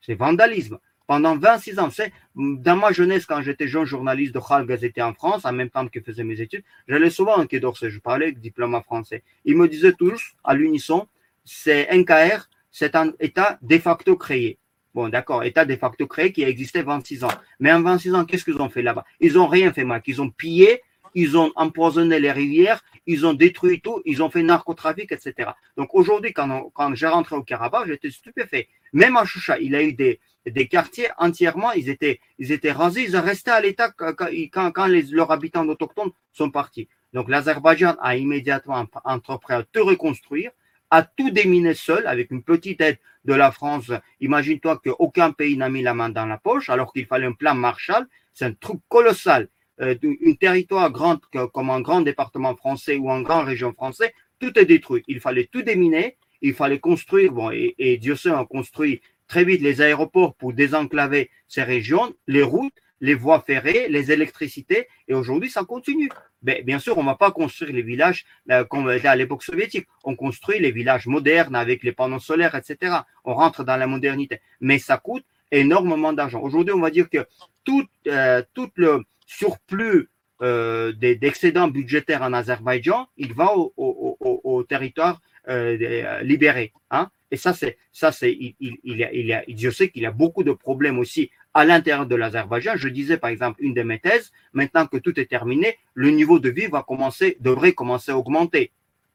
C: C'est vandalisme pendant 26 ans. Dans ma jeunesse, quand j'étais jeune journaliste de Khal Gazette en France, en même temps que je faisais mes études, j'allais souvent en Quai d'Orsay, je parlais avec diplôme français. Ils me disaient tous, à l'unisson, c'est NKR, c'est un État de facto créé. Bon, d'accord, État de facto créé qui a existé 26 ans. Mais en 26 ans, qu'est-ce qu'ils ont fait là-bas? Ils ont rien fait, Marc. Ils ont pillé, ils ont empoisonné les rivières, ils ont détruit tout, ils ont fait narcotrafic, etc. Donc aujourd'hui, quand, quand j'ai rentré au Karabakh, j'étais stupéfait. Même à Choucha, il a eu des, des quartiers entièrement, ils étaient, ils étaient rasés, ils resté à l'état quand, quand, les, leurs habitants autochtones sont partis. Donc l'Azerbaïdjan a immédiatement entrepris à tout reconstruire, a tout déminé seul avec une petite aide de la France. Imagine-toi qu'aucun pays n'a mis la main dans la poche alors qu'il fallait un plan Marshall. C'est un truc colossal. Euh, un territoire grand comme un grand département français ou un grand région français, tout est détruit. Il fallait tout déminer, il fallait construire, bon, et, et Dieu sait, on construit très vite les aéroports pour désenclaver ces régions, les routes, les voies ferrées, les électricités, et aujourd'hui, ça continue. Bien sûr, on ne va pas construire les villages euh, comme à l'époque soviétique. On construit les villages modernes avec les panneaux solaires, etc. On rentre dans la modernité. Mais ça coûte énormément d'argent. Aujourd'hui, on va dire que tout, euh, le surplus euh, d'excédents budgétaires en Azerbaïdjan, il va au territoire euh, libéré. Hein? Et ça, c'est, ça, c'est, il, il, a, il a, je sais qu'il y a beaucoup de problèmes aussi à l'intérieur de l'Azerbaïdjan. Je disais, par exemple, une de mes thèses, maintenant que tout est terminé, le niveau de vie va commencer, devrait commencer à augmenter.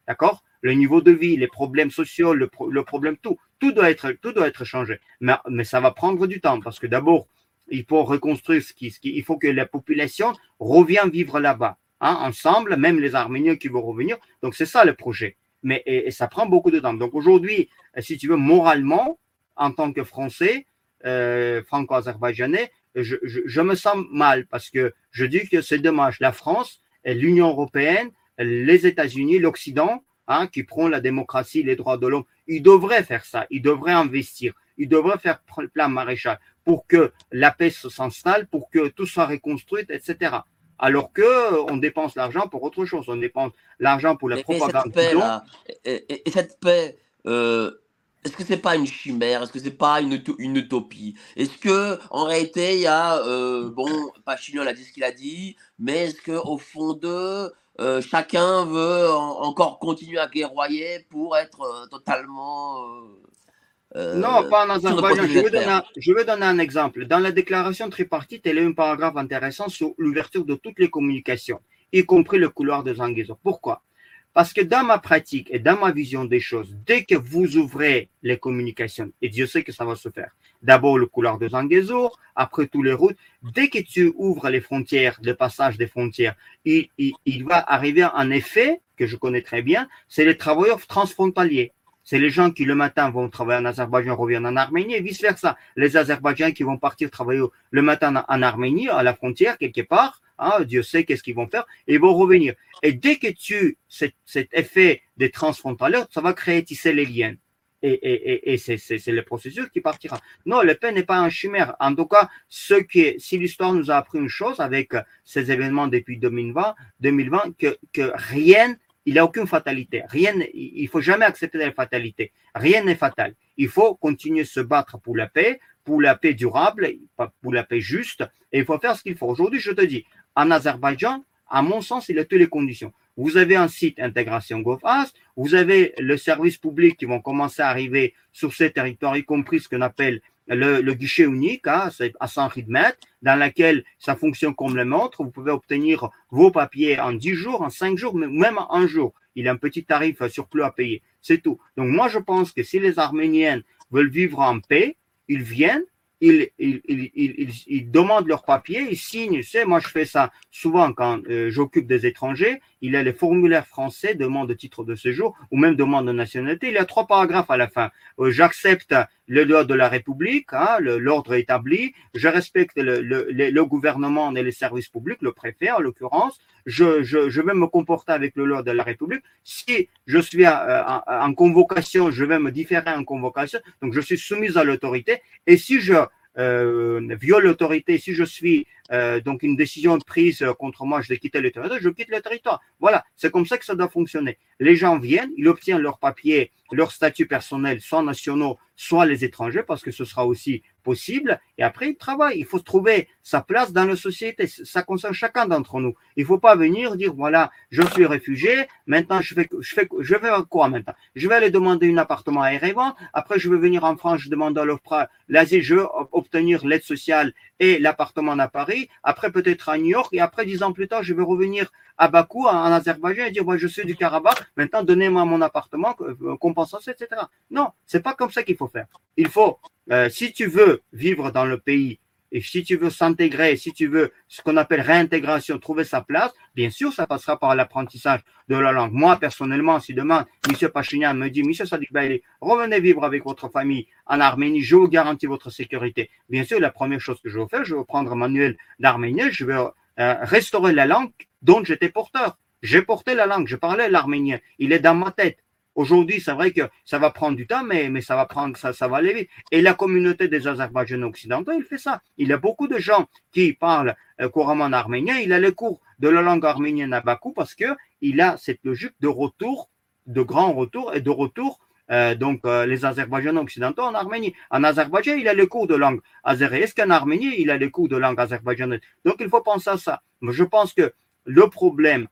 C: D'accord? Le niveau de vie, les problèmes sociaux, le, problème, tout, tout doit être, tout doit être changé. Mais, ça va prendre du temps parce que d'abord, il faut reconstruire ce qui, ce il faut que la population revienne vivre là-bas, hein, ensemble, même les Arméniens qui vont revenir. Donc c'est ça le projet. Mais ça prend beaucoup de temps. Donc aujourd'hui, si tu veux, moralement, en tant que Français, euh, franco-azerbaïdjanais, je, me sens mal parce que je dis que c'est dommage. La France, l'Union européenne, les États-Unis, l'Occident, hein, qui prend la démocratie, les droits de l'homme, ils devraient faire ça. Ils devraient investir. Ils devraient faire le plan maréchal pour que la paix s'installe, pour que tout soit reconstruit, etc. Alors que on dépense l'argent pour autre chose. On dépense l'argent pour la
B: Mais
C: propagande.
B: cette paix,
C: bidon.
B: là, et, et- et cette paix, euh, est-ce que c'est pas une chimère? Est-ce que c'est pas une, uto- une utopie? Est-ce que en réalité, il y a, euh, bon, Pachinian a dit ce qu'il a dit, mais est-ce que au fond d'eux, euh, chacun veut en- encore continuer à guerroyer pour être euh, totalement euh,
C: Non,
B: euh,
C: pas en Azerbaïdjan. Je vais,
B: projet
C: donner un, je vais donner un exemple. Dans la déclaration tripartite, il y a un paragraphe intéressant sur l'ouverture de toutes les communications, y compris le couloir de Zangezur. Pourquoi? Parce que dans ma pratique et dans ma vision des choses, dès que vous ouvrez les communications, et Dieu sait que ça va se faire, d'abord le couloir de Zangezur, après tous les routes, dès que tu ouvres les frontières, le passage des frontières, il, il, il va arriver un effet que je connais très bien, c'est les travailleurs transfrontaliers. C'est les gens qui le matin vont travailler en Azerbaïdjan, reviennent en Arménie et vice versa. Les Azerbaïdjans qui vont partir travailler le matin en Arménie, à la frontière, quelque part, hein, Dieu sait qu'est-ce qu'ils vont faire, et ils vont revenir. Et dès que tu, cet, cet effet des transfrontaliers, ça va créer, tisser les liens. Et, et, et, et c'est, le processus qui partira. Non, le paix n'est pas un chimère. En tout cas, ce qui est, si l'histoire nous a appris une chose avec ces événements depuis 2020, 2020 que, que rien il n'y a aucune fatalité. Rien, il faut jamais accepter la fatalité. Rien n'est fatal. Il faut continuer à se battre pour la paix, pour la paix durable, pour la paix juste, et il faut faire ce qu'il faut. Aujourd'hui, je te dis, en Azerbaïdjan, à mon sens, il a toutes les conditions. Vous avez un site intégration GovAS, vous avez le service public qui vont commencer à arriver sur ces territoires, y compris ce qu'on appelle le, guichet unique, hein, à 100 mètres, dans laquelle ça fonctionne comme le montre. Vous pouvez obtenir vos papiers en 10 jours, en 5 jours, même en un jour. Il y a un petit tarif surplus à payer. C'est tout. Donc moi, je pense que si les Arméniens veulent vivre en paix, ils viennent, ils, ils, ils, ils, demandent leurs papiers, ils signent. Tu sais, moi, je fais ça souvent quand euh, j'occupe des étrangers. Il a les formulaires français, demande de titre de séjour ou même demande de nationalité. Il y a trois paragraphes à la fin. Euh, J'accepte le droit de la République, hein, l'ordre établi. Je respecte le, le, gouvernement et les services publics, le préfet en l'occurrence. Je, je, je, vais me comporter avec le loi de la République. Si je suis en, en convocation, je vais me différer en convocation. Donc, je suis soumise à l'autorité. Et si je viole l'autorité, si je suis euh, donc une décision prise contre moi, je vais quitter le territoire, je quitte le territoire. Voilà, c'est comme ça que ça doit fonctionner. Les gens viennent, ils obtiennent leur papier, leur statut personnel, soit nationaux, soit les étrangers, parce que ce sera aussi possible. Et après, ils travaillent. Il faut trouver sa place dans la société. Ça concerne chacun d'entre nous. Il ne faut pas venir dire voilà, je suis réfugié. Maintenant, je fais, je fais, je vais quoi maintenant Je vais aller demander un appartement à Erevan. Après, je vais venir en France, je demande à l'OFPRA l'asile, je veux obtenir l'aide sociale et l'appartement à Paris. Après, peut-être à New York. Et après, dix ans plus tard, je vais revenir à Bakou, en Azerbaïdjan, et dire moi, je suis du Karabakh. Maintenant, donnez-moi mon appartement, compensation, etc. Non, c'est pas comme ça qu'il faut faire. Il faut euh, si tu veux vivre dans le pays et si tu veux s'intégrer, si tu veux ce qu'on appelle réintégration, trouver sa place, bien sûr, ça passera par l'apprentissage de la langue. Moi, personnellement, si demain, M. Pachinian me dit, M. Sadik Bailey, revenez vivre avec votre famille en Arménie, je vous garantis votre sécurité. Bien sûr, la première chose que je vais faire, je vais prendre un manuel d'arménien, je vais euh, restaurer la langue dont j'étais porteur. J'ai porté la langue, je parlais l'arménien, il est dans ma tête. Aujourd'hui, c'est vrai que ça va prendre du temps, mais, mais ça va prendre, ça, ça va aller vite. Et la communauté des Azerbaïdjanais occidentaux, il fait ça. Il y a beaucoup de gens qui parlent euh, couramment en arménien. Il a les cours de la langue arménienne à Bakou parce que il a cette logique de retour, de grand retour et de retour euh, donc euh, les Azerbaïdjanais occidentaux en Arménie. En Azerbaïdjan, il a les cours de langue azérie. Est-ce qu'en Arménie, il a les cours de langue azerbaïdjanaise Donc il faut penser à ça. Je pense que le problème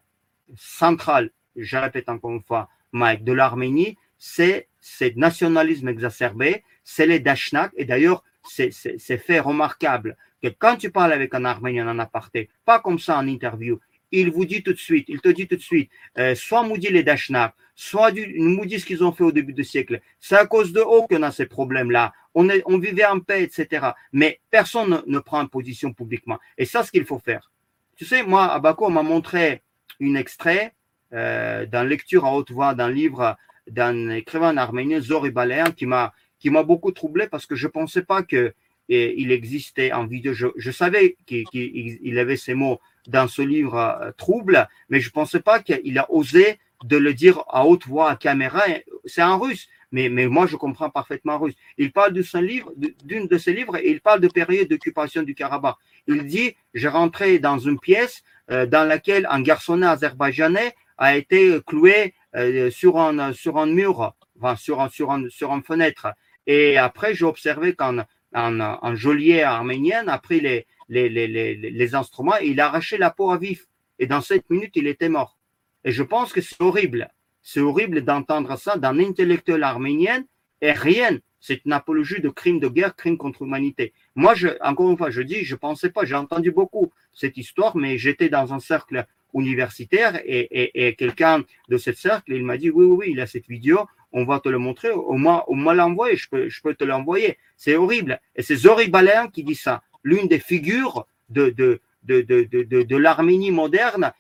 C: central, je répète encore une fois, Mike, de l'Arménie, c'est ce nationalisme exacerbé, c'est les Dashnak. Et d'ailleurs, c'est fait remarquable que quand tu parles avec un Arménien en aparté, pas comme ça en interview, il vous dit tout de suite, il te dit tout de suite, euh, soit maudit les Dashnak, soit du, ce qu'ils ont fait au début du siècle. C'est à cause de eux qu'on a ces problèmes-là. On, est, on vivait en paix, etc. Mais personne ne, prend position publiquement. Et ça, ce qu'il faut faire. Tu sais, moi, à Bakou, on m'a montré un extrait euh, dans lecture à haute voix d'un livre d'un écrivain arménien, Zori Balean, qui m'a qui m'a beaucoup troublé parce que je pensais pas que il existait en vidéo. Je, savais qu'il avait ces mots dans ce livre euh, trouble, mais je pensais pas qu'il a osé de le dire à haute voix, à caméra. C'est en russe, mais, mais moi je comprends parfaitement russe. Il parle de son livre, d'une de ses livres, et il parle de période d'occupation du Karabakh. Il dit, j'ai rentré dans une pièce euh, dans laquelle un garçonnet azerbaïdjanais a été cloué euh, sur, un, sur un mur, enfin, sur, un, sur, un, sur une fenêtre. Et après, j'ai observé qu'un un, geôlier arménien a pris les, les, les, les, les instruments et il a arraché la peau à vif. Et dans sept minutes, il était mort. Et je pense que c'est horrible. C'est horrible d'entendre ça d'un intellectuel arménien et rien. C'est une apologie de crime de guerre, crime contre l'humanité. Moi, je, encore une fois, je dis, je pensais pas, j'ai entendu beaucoup cette histoire, mais j'étais dans un cercle universitaire et, et, et quelqu'un de ce cercle, il m'a dit, oui, oui, oui, il a cette vidéo, on va te le montrer, au moins, au moins l'envoyer, je peux, je peux te l'envoyer. C'est horrible. Et c'est Zori Balean qui dit ça. L'une des figures de, de, de, de, de, l'Arménie moderne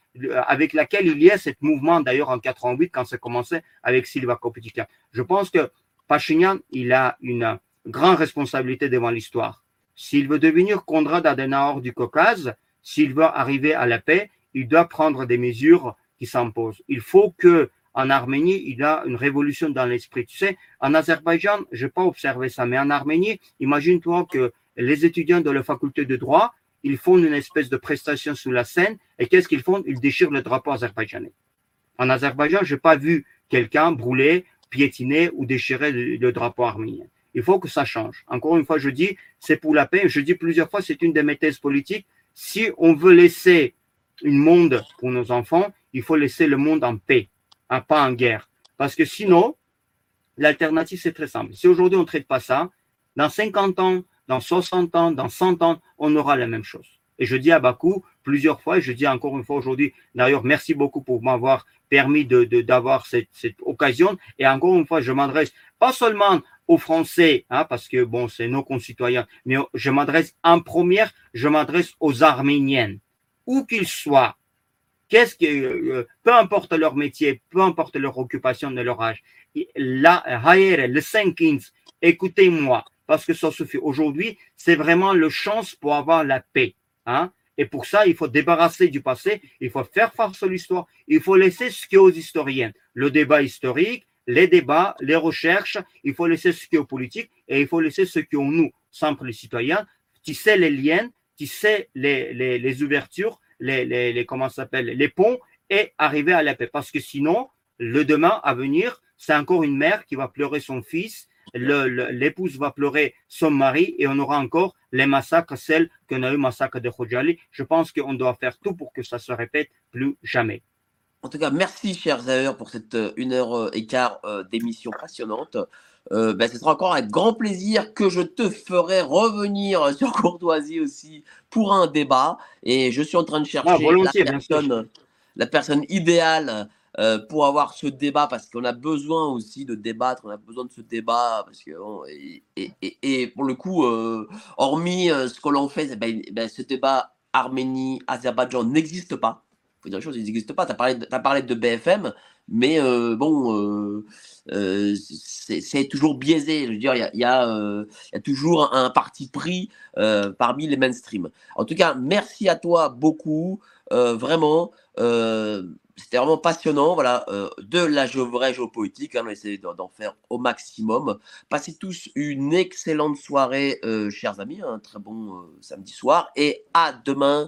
C: avec laquelle il y a ce mouvement d'ailleurs en 88 quand ça commençait avec Silva Kopetika. Je pense que Pachinian, il a une grande responsabilité devant l'histoire. S'il veut devenir Konrad Adenauer du Caucase, s'il veut arriver à la paix, il doit prendre des mesures qui s'imposent. Il faut que en Arménie, il y a une révolution dans l'esprit. Tu sais, en Azerbaïdjan, je n'ai pas observé ça, mais en Arménie, imagine-toi que les étudiants de la faculté de droit, ils font une espèce de prestation sous la scène, et qu'est-ce qu'ils font? Ils déchirent le drapeau azerbaïdjanais. En Azerbaïdjan, je n'ai pas vu quelqu'un brûler, piétiner ou déchirer le, drapeau arménien. Il faut que ça change. Encore une fois, je dis, c'est pour la paix. Je dis plusieurs fois, c'est une de mes thèses politiques. Si on veut laisser un monde pour nos enfants, il faut laisser le monde en paix, hein, pas en guerre. Parce que sinon, l'alternative, c'est très simple. Si aujourd'hui on ne traite pas ça, dans 50 ans, dans 60 ans, dans 100 ans, on aura la même chose. Et je dis à Bakou plusieurs fois, et je dis encore une fois aujourd'hui, d'ailleurs, merci beaucoup pour m'avoir permis de, d'avoir cette, cette, occasion. Et encore une fois, je m'adresse pas seulement aux Français, hein, parce que bon, c'est nos concitoyens, mais je m'adresse en première, je m'adresse aux Arméniennes, où qu'ils soient. Qu'est-ce que, euh, peu importe leur métier, peu importe leur occupation de leur âge, là, le 5 écoutez-moi, parce que ça suffit. Aujourd'hui, c'est vraiment le chance pour avoir la paix. Hein? Et pour ça, il faut débarrasser du passé, il faut faire face à l'histoire, il faut laisser ce qui est aux historiens. Le débat historique, les débats, les recherches, il faut laisser ce qui est aux politiques et il faut laisser ce qui est en nous, simple les citoyens, tisser les liens, tisser les, les, les ouvertures, les, les, les comment s'appelle, les ponts et arriver à la paix. Parce que sinon, le demain à venir, c'est encore une mère qui va pleurer son fils, l'épouse va pleurer son mari et on aura encore les massacres, celles qu'on a eu massacre de Khojali. Je pense qu'on doit faire tout pour que ça se répète plus jamais.
B: En tout cas, merci, chers Zahir, pour cette euh, une heure euh, et quart euh, d'émission passionnante. Ben, ce sera encore avec grand plaisir que je te ferai revenir sur Courtoisie aussi pour un débat. Et je suis en train de chercher
C: ah,
B: la, personne, la personne idéale euh, pour avoir ce débat, parce qu'on a besoin aussi de débattre, on a besoin de ce débat, parce que, et, et, et, pour le coup, euh, hormis euh, ce que l'on fait, ben, ben, ce débat Arménie, Azerbaïdjan n'existe pas. Faut dire les choses, il n'existe pas. Tu as, parlé de BFM, mais bon, c'est toujours biaisé. Je veux dire, il y a, y a, toujours un parti pris parmi les mainstream. En tout cas, merci à toi beaucoup, vraiment c'était vraiment passionnant, voilà, euh, de la vraie géopolitique. Hein, on a essayé d'en faire au maximum. Passez tous une excellente soirée, euh, chers amis, un très bon euh, samedi soir. Et à demain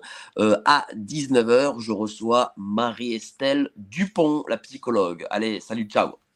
B: à 19h, je reçois Marie-Estelle Dupont, la psychologue. Allez, salut, ciao.